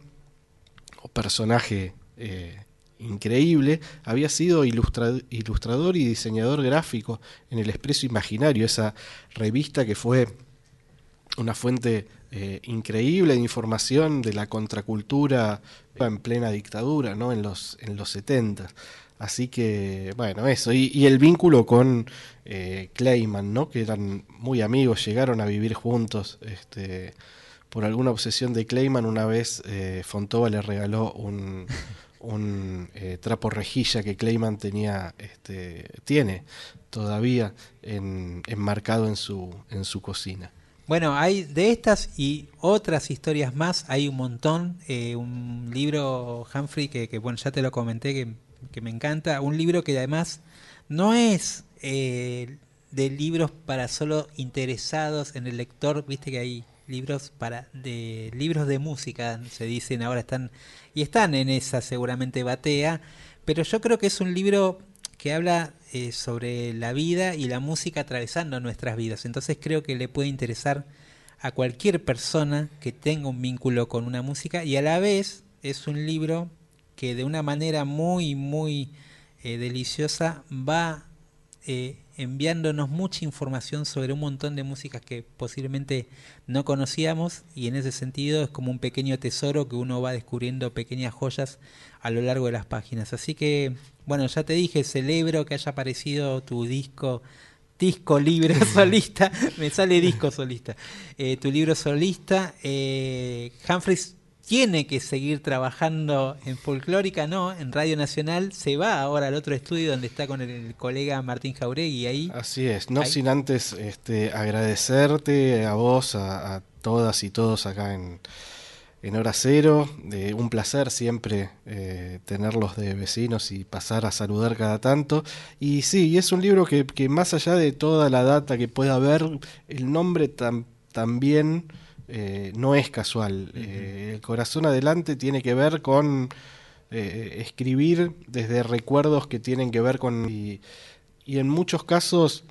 Speaker 7: o personaje eh, increíble, había sido ilustra- ilustrador y diseñador gráfico en el Expreso Imaginario, esa revista que fue una fuente eh, increíble de información de la contracultura en plena dictadura, ¿no? En los, en los 70. Así que, bueno, eso. Y, y el vínculo con eh, Clayman, ¿no? Que eran muy amigos, llegaron a vivir juntos. Este, por alguna obsesión de Clayman, una vez eh, Fontova le regaló un, eh, trapo rejilla que Clayman tenía, este, tiene todavía en- enmarcado en su, en su cocina.
Speaker 3: Bueno, hay de estas y otras historias más, hay un montón. Eh, un libro, Humphrey, que, que, bueno, ya te lo comenté, que, que me encanta. Un libro que además no es eh, de libros para solo interesados en el lector, viste que hay libros para de libros de música se dicen ahora están y están en esa seguramente batea, pero yo creo que es un libro que habla eh, sobre la vida y la música atravesando nuestras vidas. Entonces creo que le puede interesar a cualquier persona que tenga un vínculo con una música y a la vez es un libro que de una manera muy, muy eh, deliciosa va eh, enviándonos mucha información sobre un montón de músicas que posiblemente no conocíamos y en ese sentido es como un pequeño tesoro que uno va descubriendo pequeñas joyas a lo largo de las páginas. Así que, bueno, ya te dije, celebro que haya aparecido tu disco disco libre solista, me sale disco solista, eh, tu libro solista. Eh, Humphreys tiene que seguir trabajando en folclórica, no, en Radio Nacional, se va ahora al otro estudio donde está con el, colega Martín Jauregui ahí.
Speaker 7: Así es, no sin antes este, agradecerte a vos, a todas y todos acá en, en hora cero. de un placer siempre eh, tenerlos de vecinos y pasar a saludar cada tanto. Y sí, es un libro que, que más allá de toda la data que pueda haber, el nombre también eh, no es casual. Eh, el corazón adelante tiene que ver con escribir desde recuerdos que tienen que ver con... y en muchos casos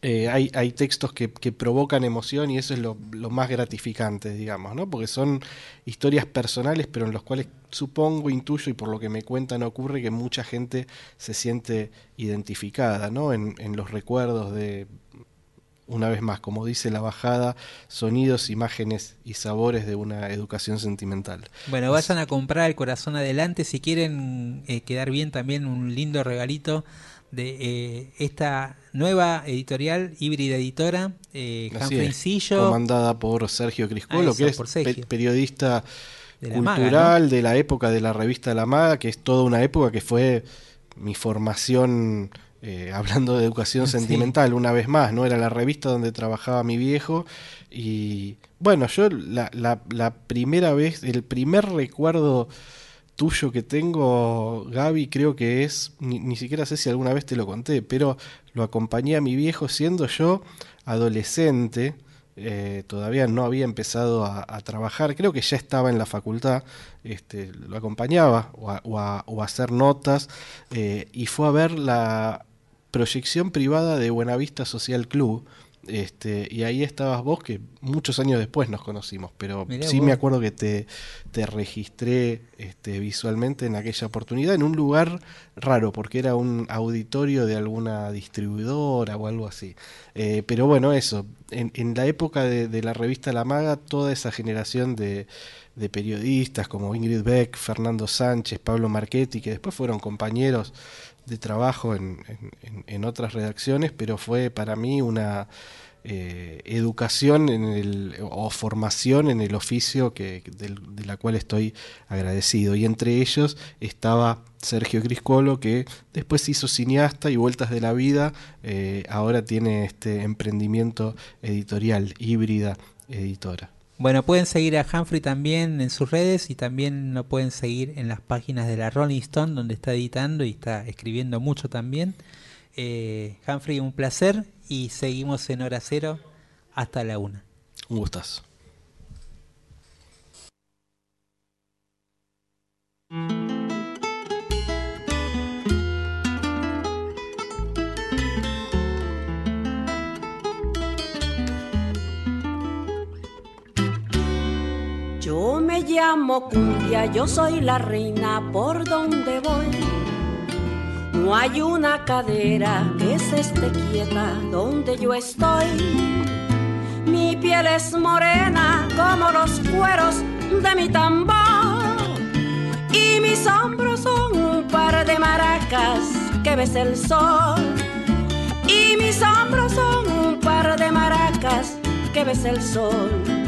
Speaker 7: eh, hay, hay, textos que, provocan emoción y eso es lo, más gratificante, digamos, ¿no? Porque son historias personales, pero en los cuales supongo, intuyo y por lo que me cuentan ocurre que mucha gente se siente identificada, ¿no? En, los recuerdos de, una vez más, como dice la bajada, sonidos, imágenes y sabores de una educación sentimental.
Speaker 3: Bueno, vayan a comprar el corazón adelante si quieren eh, quedar bien también un lindo regalito de eh, esta nueva editorial, híbrida editora, eh,
Speaker 7: comandada por Sergio Criscolo, ah, que es periodista cultural de la época de la revista La Maga, que es toda una época que fue mi formación eh, hablando de educación sentimental, una vez más, ¿no? Era la revista donde trabajaba mi viejo. Y bueno, yo la, la, la primera vez, el primer recuerdo tuyo que tengo, Gaby, creo que es, ni, siquiera sé si alguna vez te lo conté, pero lo acompañé a mi viejo siendo yo adolescente, eh, todavía no había empezado a, trabajar, creo que ya estaba en la facultad, este, lo acompañaba o a, hacer notas eh, y fue a ver la proyección privada de Buenavista Social Club este, y ahí estabas vos, que muchos años después nos conocimos, pero sí me acuerdo que te, te registré este, visualmente en aquella oportunidad, en un lugar raro, porque era un auditorio de alguna distribuidora o algo así. Eh, pero bueno, eso, en, en la época de, la revista La Maga, toda esa generación de, de periodistas como Ingrid Beck, Fernando Sánchez, Pablo Marchetti, que después fueron compañeros de trabajo en, en, otras redacciones, pero fue para mí una eh, educación en el, o formación en el oficio que, de, la cual estoy agradecido. Y entre ellos estaba Sergio Criscolo, que después hizo cineasta y Vueltas de la Vida, eh, ahora tiene este emprendimiento editorial, híbrida editora.
Speaker 3: Bueno, pueden seguir a Humphrey también en sus redes y también lo pueden seguir en las páginas de la Rolling Stone, donde está editando y está escribiendo mucho también. Eh, Humphrey, un placer y seguimos en hora cero hasta la una.
Speaker 7: Un gustazo.
Speaker 5: Yo me llamo Cumbia, yo soy la reina por donde voy. No hay una cadera que se esté quieta donde yo estoy. Mi piel es morena como los cueros de mi tambor. Y mis hombros son un par de maracas que ves el sol. Y mis hombros son un par de maracas que ves el sol.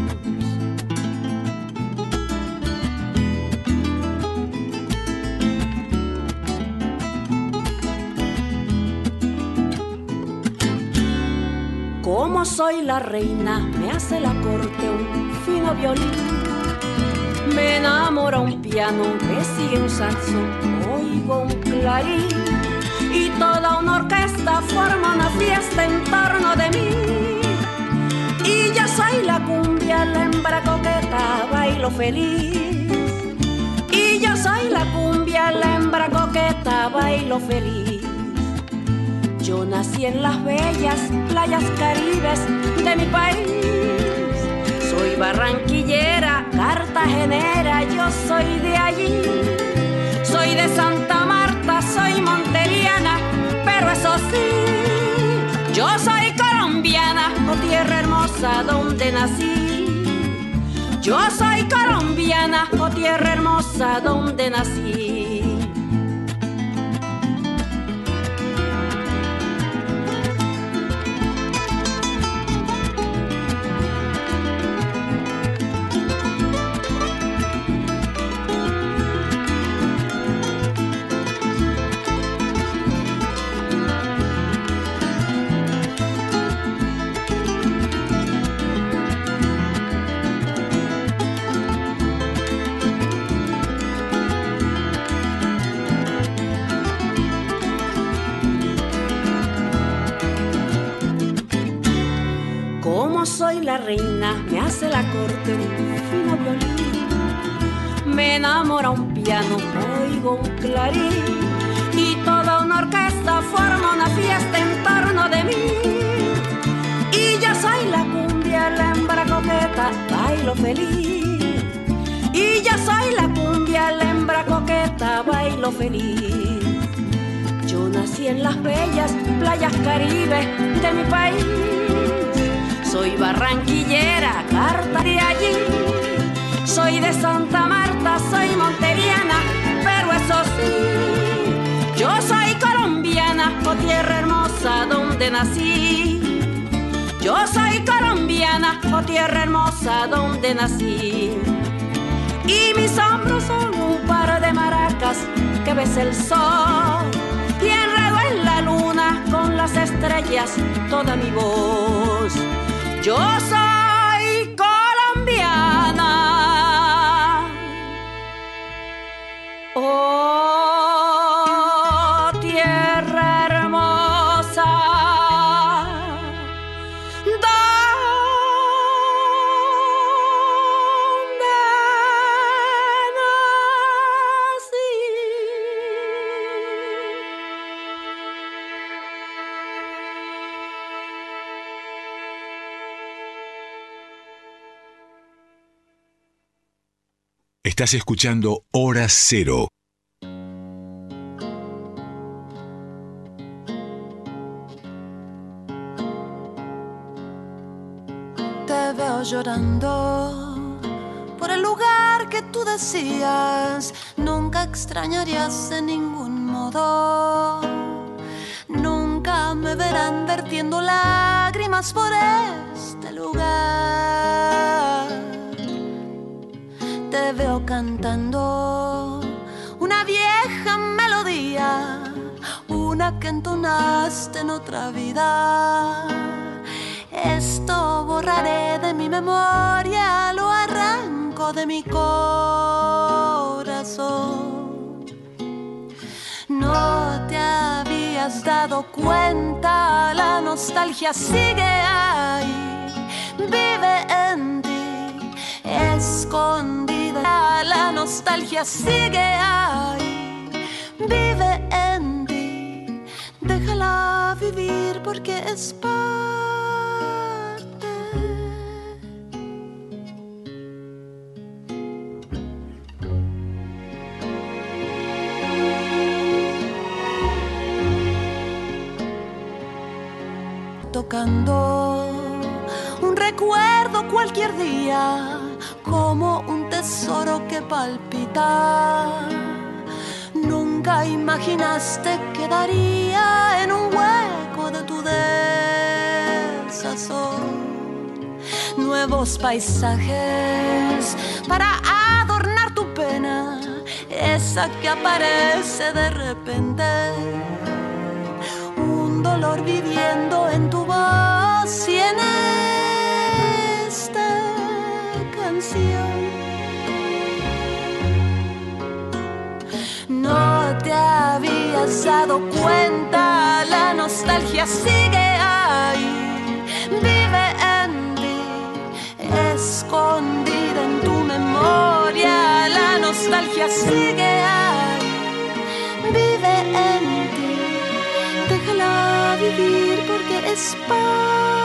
Speaker 5: Como soy la reina, me hace la corte un fino violín. Me enamora un piano, me sigue un saxo, oigo un clarín. Y toda una orquesta forma una fiesta en torno de mí. Y yo soy la cumbia, la hembra coqueta, bailo feliz. Y yo soy la cumbia, la hembra coqueta, bailo feliz. Yo nací en las bellas playas caribes de mi país. Soy barranquillera, cartagenera, yo soy de allí. Soy de Santa Marta, soy monteriana, pero eso sí, yo soy colombiana, oh tierra hermosa donde nací. Yo soy colombiana, oh tierra hermosa donde nací. Corte un fino violín. Me enamora un piano, oigo un clarín. Y toda una orquesta forma una fiesta en torno de mí. Y yo soy la cumbia, la hembra coqueta, bailo feliz. Y yo soy la cumbia, la hembra coqueta, bailo feliz. Yo nací en las bellas playas caribes de mi país. Soy barranquillera, carta de allí. Soy de Santa Marta, soy monteriana, pero eso sí, yo soy colombiana, oh tierra hermosa donde nací. Yo soy colombiana, oh tierra hermosa donde nací. Y mis hombros son un par de maracas que ves el sol. Y enredo en la luna con las estrellas toda mi voz. Yo soy
Speaker 1: Estás escuchando Hora Cero.
Speaker 17: Te veo llorando por el lugar que tú decías. Nunca extrañarías de ningún modo. Nunca me verán vertiendo lágrimas por este lugar. Veo cantando una vieja melodía, una que entonaste en otra vida. Esto borraré de mi memoria, lo arranco de mi corazón. No te habías dado cuenta, la nostalgia sigue ahí, vive en ti, escondida. La nostalgia sigue ahí, vive en ti, déjala vivir porque es parte. tocando un recuerdo cualquier día como un tesoro que palpita. Nunca imaginaste que daría en un hueco de tu desazón nuevos paisajes para adornar tu pena, esa que aparece de repente un dolor viviendo en tu voz y en has dado cuenta, la nostalgia sigue ahí, vive en ti, escondida en tu memoria, la nostalgia sigue ahí, vive en ti, déjala vivir porque es parte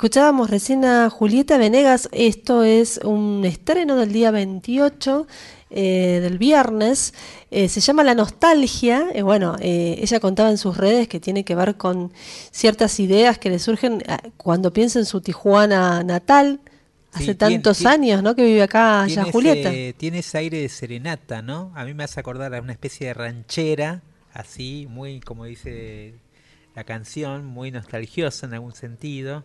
Speaker 4: Escuchábamos recién a Julieta Venegas, esto es un estreno del día 28 eh, del viernes, eh, se llama La Nostalgia, eh, bueno, eh, ella contaba en sus redes que tiene que ver con ciertas ideas que le surgen ah, cuando piensa en su Tijuana natal, hace
Speaker 3: Sí,
Speaker 4: tantos
Speaker 3: tiene-
Speaker 4: años, ¿no? Que vive acá ya
Speaker 3: Tiene
Speaker 4: Julieta.
Speaker 3: ese- tiene ese aire de serenata, ¿no? A mí me hace acordar a una especie de ranchera, así, muy, como dice la canción, muy nostalgiosa en algún sentido.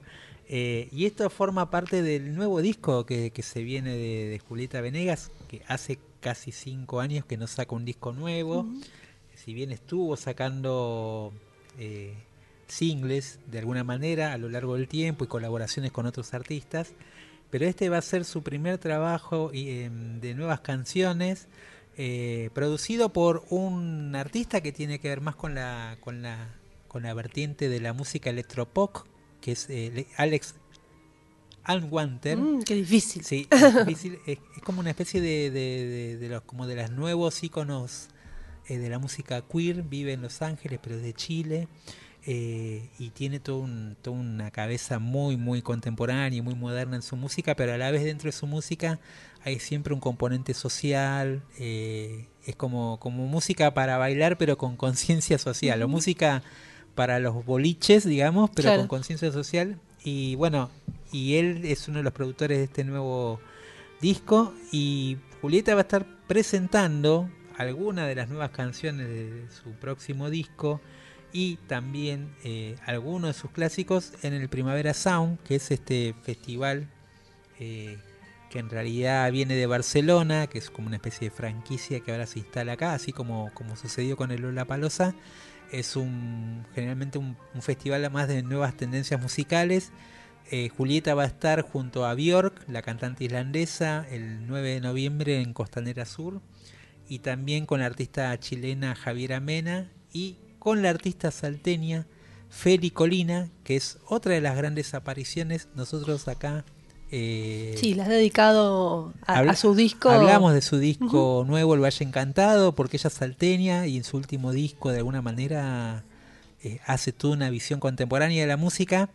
Speaker 3: Eh, y esto forma parte del nuevo disco que, que se viene de, de Julieta Venegas, que hace casi cinco años que no saca un disco nuevo. Si bien estuvo sacando eh, singles de alguna manera a lo largo del tiempo y colaboraciones con otros artistas, pero este va a ser su primer trabajo em, de nuevas canciones, eh, producido por un artista que tiene que ver más con la, con la, con la vertiente de la música electropop, que es eh, Le- Alex Alwanter.
Speaker 4: Mm, qué difícil.
Speaker 3: Sí, es, difícil, es, es como una especie de, de, de- de los, como de los nuevos íconos eh, de la música queer, vive en Los Ángeles, pero es de Chile, eh, y tiene todo un- toda una cabeza muy, muy contemporánea y muy moderna en su música, pero a la vez dentro de su música hay siempre un componente social, eh, es como, como música para bailar, pero con conciencia social, o
Speaker 4: Ujú.
Speaker 3: música para los boliches, digamos, pero
Speaker 4: Claro.
Speaker 3: con conciencia social. Y bueno, y él es uno de los productores de este nuevo disco. Y Julieta va a estar presentando algunas de las nuevas canciones de su próximo disco y también eh, algunos de sus clásicos en el Primavera Sound, que es este festival eh, que en realidad viene de Barcelona, que es como una especie de franquicia que ahora se instala acá, así como, como sucedió con el Lola Palosa. Es un generalmente un, un festival más de nuevas tendencias musicales. Eh, Julieta va a estar junto a Björk, la cantante islandesa, el 9 de noviembre en Costanera Sur. Y también con la artista chilena Javiera Mena y con la artista salteña Feli Colina, que es otra de las grandes apariciones. Nosotros acá eh,
Speaker 4: Sí, la has dedicado a, su disco.
Speaker 3: Hablamos de su disco nuevo, El Valle Encantado, porque ella es salteña y en su último disco de alguna manera eh, hace toda una visión contemporánea de la música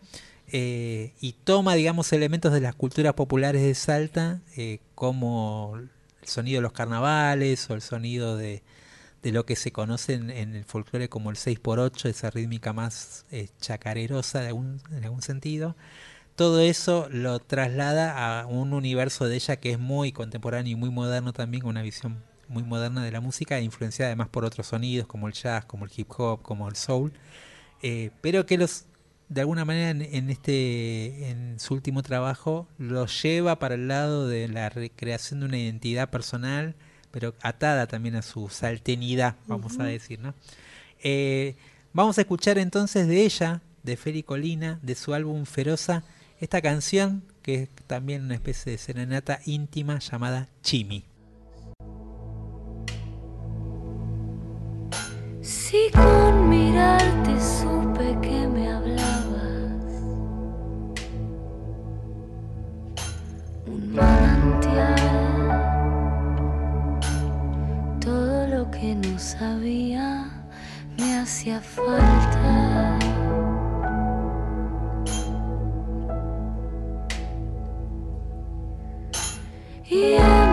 Speaker 3: eh, y toma, digamos, elementos de las culturas populares de Salta, como el sonido de los carnavales o el sonido de, de lo que se conoce en, en el folclore como el 6x8, esa rítmica más eh, chacarerosa de algún, en algún sentido todo eso lo traslada a un universo de ella que es muy contemporáneo y muy moderno también, con una visión muy moderna de la música, influenciada además por otros sonidos como el jazz, como el hip hop, como el soul, eh, pero que los de alguna manera en, en este en su último trabajo los lleva para el lado de la recreación de una identidad personal, pero atada también a su saltenidad, vamos a decir, ¿no? Eh, vamos a escuchar entonces de ella, de Feli Colina, de su álbum Feroza, esta canción que es también una especie de serenata íntima llamada Chimi.
Speaker 10: Si con mirarte supe que me hablabas, un manantial, todo lo que no sabía me hacía falta. Y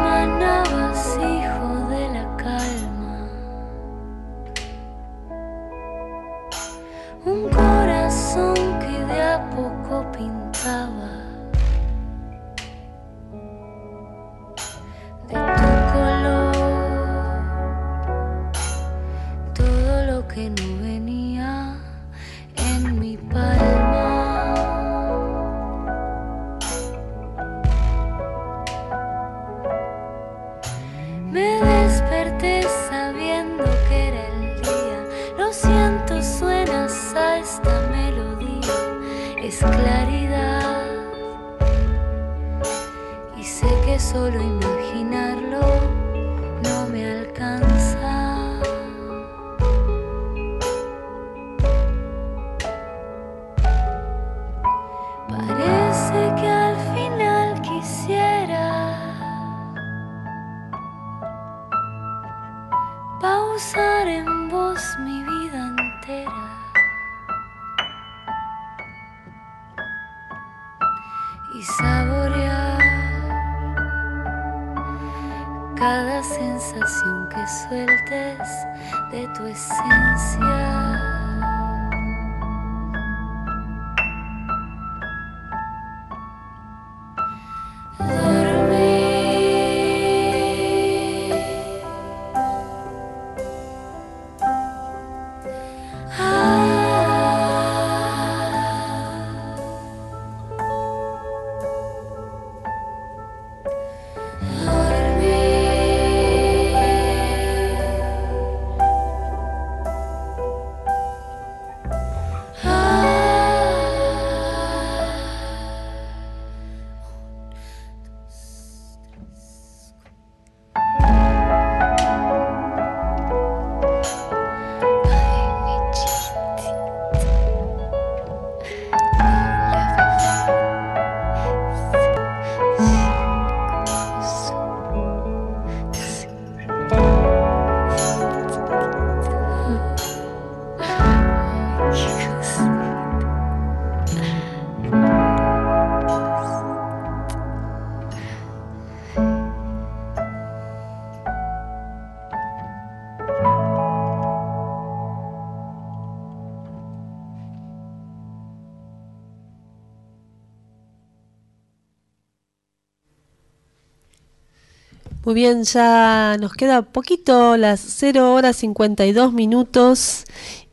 Speaker 4: Muy bien, ya nos queda poquito, las 0 horas 52 minutos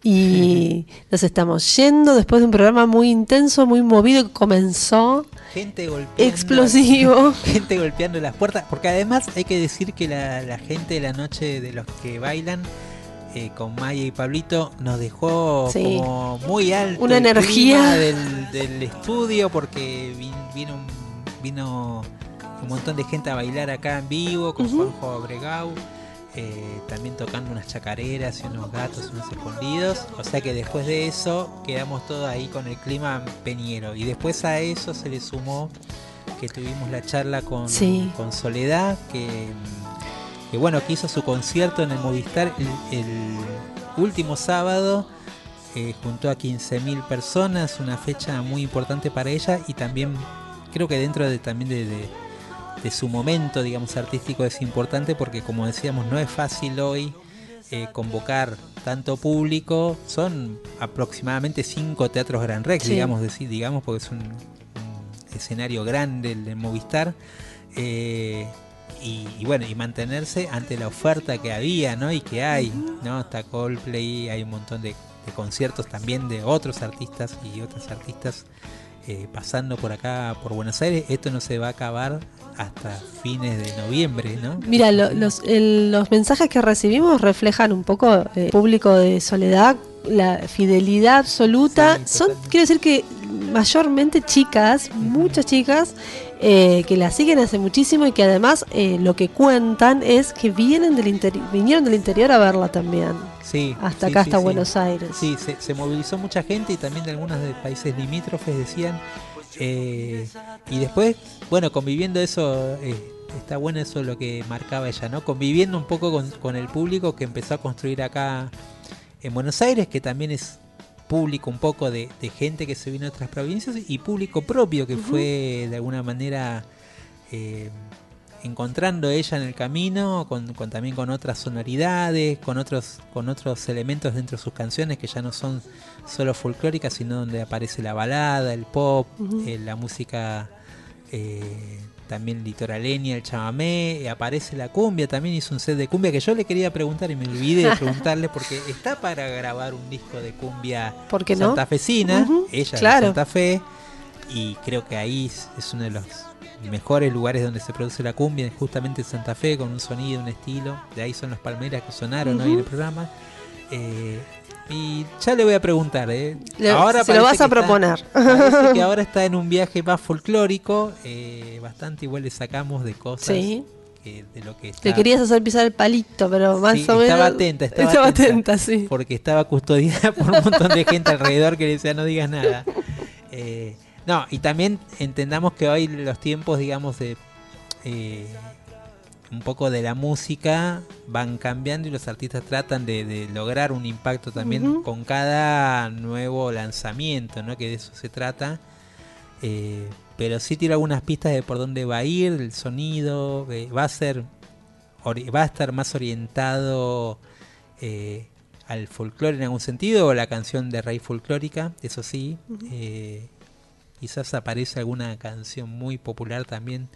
Speaker 4: y nos estamos yendo después de un programa muy intenso, muy movido que comenzó.
Speaker 3: Gente golpeando.
Speaker 4: Explosivo.
Speaker 3: Gente golpeando las puertas. Porque además hay que decir que la, la gente de la noche de los que bailan eh, con Maya y Pablito nos dejó
Speaker 4: Sí.
Speaker 3: como muy alto.
Speaker 4: Una energía.
Speaker 3: Del, del estudio porque vin- vino, vino un montón de gente a bailar acá en vivo con Juanjo Abregau. eh, también tocando unas chacareras y unos gatos, unos escondidos. O sea que después de eso quedamos todos ahí con el clima peñero. Y después a eso se le sumó que tuvimos la charla con,
Speaker 4: Sí.
Speaker 3: con Soledad, que, que bueno, que hizo su concierto en el Movistar el, el último sábado. eh, juntó a 15.000 personas, una fecha muy importante para ella y también creo que dentro de también de, de- de su momento, digamos, artístico es importante porque como decíamos, no es fácil hoy eh, convocar tanto público. Son aproximadamente cinco teatros Gran Rex,
Speaker 4: Sí.
Speaker 3: digamos, decir, digamos, porque es un, un escenario grande el de Movistar. eh, y, y bueno, y mantenerse ante la oferta que había, ¿no? Y que hay, ¿no? Está Coldplay, hay un montón de, de conciertos también de otros artistas y otras artistas eh, pasando por acá, por Buenos Aires. Esto no se va a acabar hasta fines de noviembre, ¿no?
Speaker 4: Mira, lo- los, el- los mensajes que recibimos reflejan un poco el público de Soledad, la fidelidad absoluta. Son, quiero decir que mayormente chicas, muchas chicas, eh, que la siguen hace muchísimo y que además eh, lo que cuentan es que vienen del vinieron del interior a verla también.
Speaker 3: Sí,
Speaker 4: Hasta
Speaker 3: sí,
Speaker 4: acá, hasta
Speaker 3: sí.
Speaker 4: Buenos Aires.
Speaker 3: Sí, se, se movilizó mucha gente y también de algunos de países limítrofes decían. Eh, y después, bueno, conviviendo eso, eh, está bueno eso lo que marcaba ella, ¿no? Conviviendo un poco con, con el público que empezó a construir acá en Buenos Aires, que también es público un poco de, de gente que se vino de otras provincias y público propio que fue de alguna manera eh, encontrando ella en el camino, con, con- también con otras sonoridades, con otros, con otros elementos dentro de sus canciones que ya no son solo folclóricas, sino donde aparece la balada, el pop, eh, la música eh, también litoraleña, el chamamé, eh, aparece la cumbia, también hizo un set de cumbia que yo le quería preguntar y me olvidé de preguntarle porque está para grabar un disco de cumbia
Speaker 4: ¿Por qué no?
Speaker 3: santafesina,
Speaker 4: Ujú,
Speaker 3: ella
Speaker 4: claro.
Speaker 3: de Santa Fe, y creo que ahí es uno de los mejores lugares donde se produce la cumbia, justamente en Santa Fe, con un sonido, un estilo, de ahí son los palmeras que sonaron hoy en el programa. Eh, y ya le voy a preguntar, ¿eh?
Speaker 4: Le-
Speaker 3: ahora
Speaker 4: se lo vas a
Speaker 3: está-
Speaker 4: proponer.
Speaker 3: parece que ahora está en un viaje más folclórico, eh, bastante igual le sacamos de cosas
Speaker 4: Sí.
Speaker 3: que- de lo que está.
Speaker 4: Le querías hacer pisar el palito, pero más
Speaker 3: Sí,
Speaker 4: o menos.
Speaker 3: estaba atenta, estaba,
Speaker 4: atenta, sí.
Speaker 3: Porque estaba custodiada por un montón de gente alrededor que le decía no digas nada. Eh, no, y también entendamos que hoy los tiempos, digamos, de eh, un poco de la música van cambiando y los artistas tratan de, de lograr un impacto también con cada nuevo lanzamiento, ¿no? Que de eso se trata. Eh, pero sí tiro algunas pistas de por dónde va a ir el sonido. eh, va a ser va a estar más orientado eh, al folclore en algún sentido o la canción de raíz folclórica, eso sí. Eh, quizás aparece alguna canción muy popular también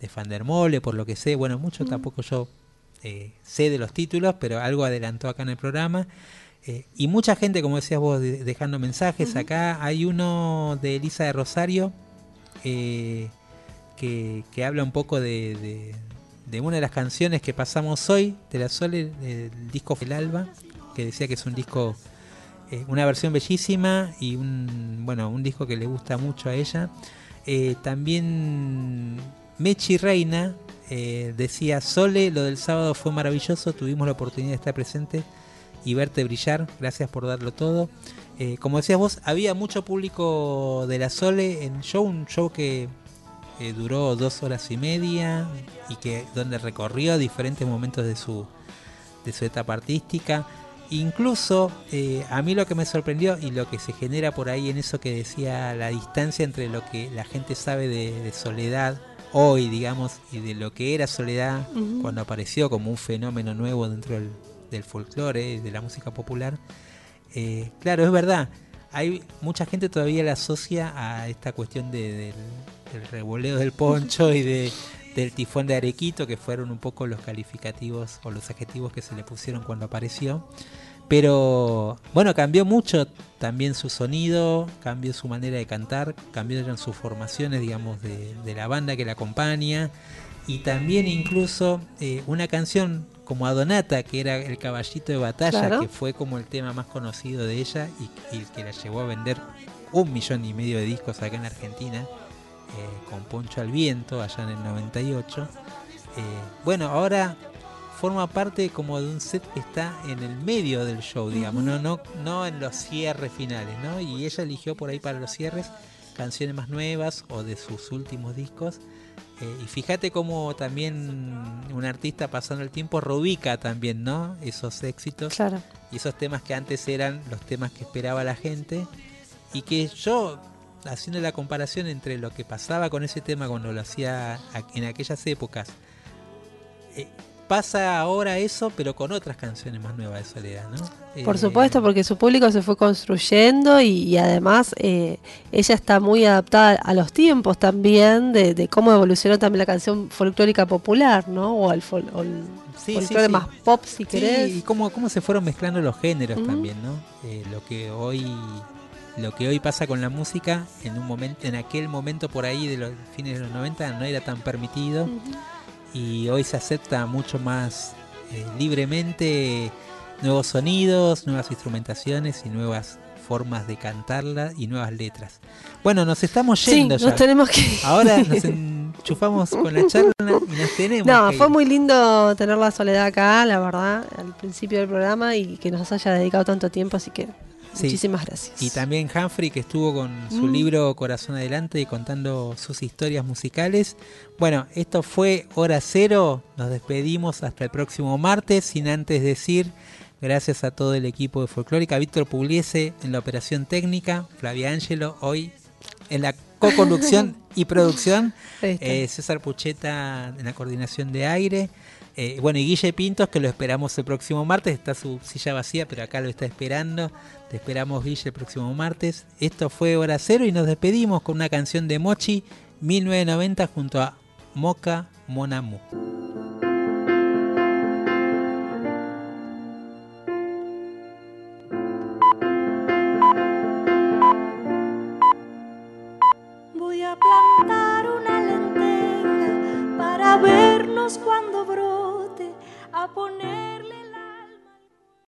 Speaker 3: de Fandermole, por lo que sé. Bueno, mucho tampoco yo eh, sé de los títulos, pero algo adelantó acá en el programa. Eh, y mucha gente, como decías vos, de- dejando mensajes. Acá hay uno de Elisa de Rosario eh, que, que habla un poco de, de- de una de las canciones que pasamos hoy, de la Sole, del disco El Alba, que decía que es un disco, eh, una versión bellísima y un, bueno, un disco que le gusta mucho a ella. Eh, también Mechi Reina eh, decía, Sole, lo del sábado fue maravilloso, tuvimos la oportunidad de estar presente y verte brillar, gracias por darlo todo. Como decías vos, había mucho público de la Sole en show, un show que duró dos horas y media y que donde recorrió diferentes momentos de su, de su etapa artística. Incluso eh, a mí lo que me sorprendió y lo que se genera por ahí en eso que decía la distancia entre lo que la gente sabe de, de Soledad hoy, digamos, y de lo que era Soledad cuando apareció como un fenómeno nuevo dentro del, del folclore y de la música popular. Eh, claro, es verdad. Hay mucha gente todavía la asocia a esta cuestión de- del, del revoleo del poncho y de, del tifón de Arequito, que fueron un poco los calificativos o los adjetivos que se le pusieron cuando apareció. Pero bueno, cambió mucho también su sonido, cambió su manera de cantar, cambiaron sus formaciones, digamos, de, de la banda que la acompaña. Y también incluso eh, una canción como Adonata, que era el caballito de batalla,
Speaker 4: Claro.
Speaker 3: que fue como el tema más conocido de ella y, y el que la llevó a vender un millón y medio de discos acá en Argentina, eh, con Poncho al Viento, allá en el 98. Eh, bueno, ahora forma parte como de un set que está en el medio del show, digamos, no, no, no en los cierres finales, ¿no? Y ella eligió por ahí para los cierres canciones más nuevas o de sus últimos discos. Eh, y fíjate cómo también un artista pasando el tiempo reubica también, ¿no? Esos éxitos
Speaker 4: Claro.
Speaker 3: y esos temas que antes eran los temas que esperaba la gente y que yo haciendo la comparación entre lo que pasaba con ese tema cuando lo hacía en aquellas épocas eh, pasa ahora eso pero con otras canciones más nuevas de Soledad, ¿no?
Speaker 4: Por
Speaker 3: Eh,
Speaker 4: supuesto, porque su público se fue construyendo y, y además eh, ella está muy adaptada a los tiempos también, de, de cómo evolucionó también la canción folclórica popular, ¿no? O el, fol- o el
Speaker 3: Sí, sí,
Speaker 4: folclore
Speaker 3: sí.
Speaker 4: más pop, si
Speaker 3: Sí,
Speaker 4: querés.
Speaker 3: y cómo, cómo se fueron mezclando los géneros también, ¿no? Eh, lo que hoy lo que hoy pasa con la música en un momento en aquel momento por ahí de los fines de los 90 no era tan permitido y hoy se acepta mucho más eh, libremente nuevos sonidos, nuevas instrumentaciones y nuevas formas de cantarla y nuevas letras. Bueno, nos estamos
Speaker 4: Sí,
Speaker 3: yendo
Speaker 4: nos
Speaker 3: ya.
Speaker 4: tenemos que.
Speaker 3: Ahora nos enchufamos con la charla y nos tenemos
Speaker 4: No,
Speaker 3: que
Speaker 4: fue muy lindo tener la soledad acá, la verdad, al principio del programa y que nos haya dedicado tanto tiempo, así que
Speaker 3: Sí.
Speaker 4: muchísimas gracias.
Speaker 3: Y también Humphrey, que estuvo con su
Speaker 4: Mm.
Speaker 3: libro Corazón Adelante y contando sus historias musicales. Bueno, esto fue Hora Cero. Nos despedimos hasta el próximo martes, sin antes decir gracias a todo el equipo de Folclórica, Víctor Pugliese en la operación técnica, Flavia Ángelo hoy en la co-conducción y producción, eh, César Pucheta en la coordinación de aire. Eh, bueno, y Guille Pintos, que lo esperamos el próximo martes, está su silla vacía, pero acá lo está esperando. Te esperamos, Guille, el próximo martes. Esto fue Hora Cero y nos despedimos con una canción de Mochi 1990 junto a Moca Monamu.
Speaker 5: Voy a plantar una lenteja para vernos cuando Japonese.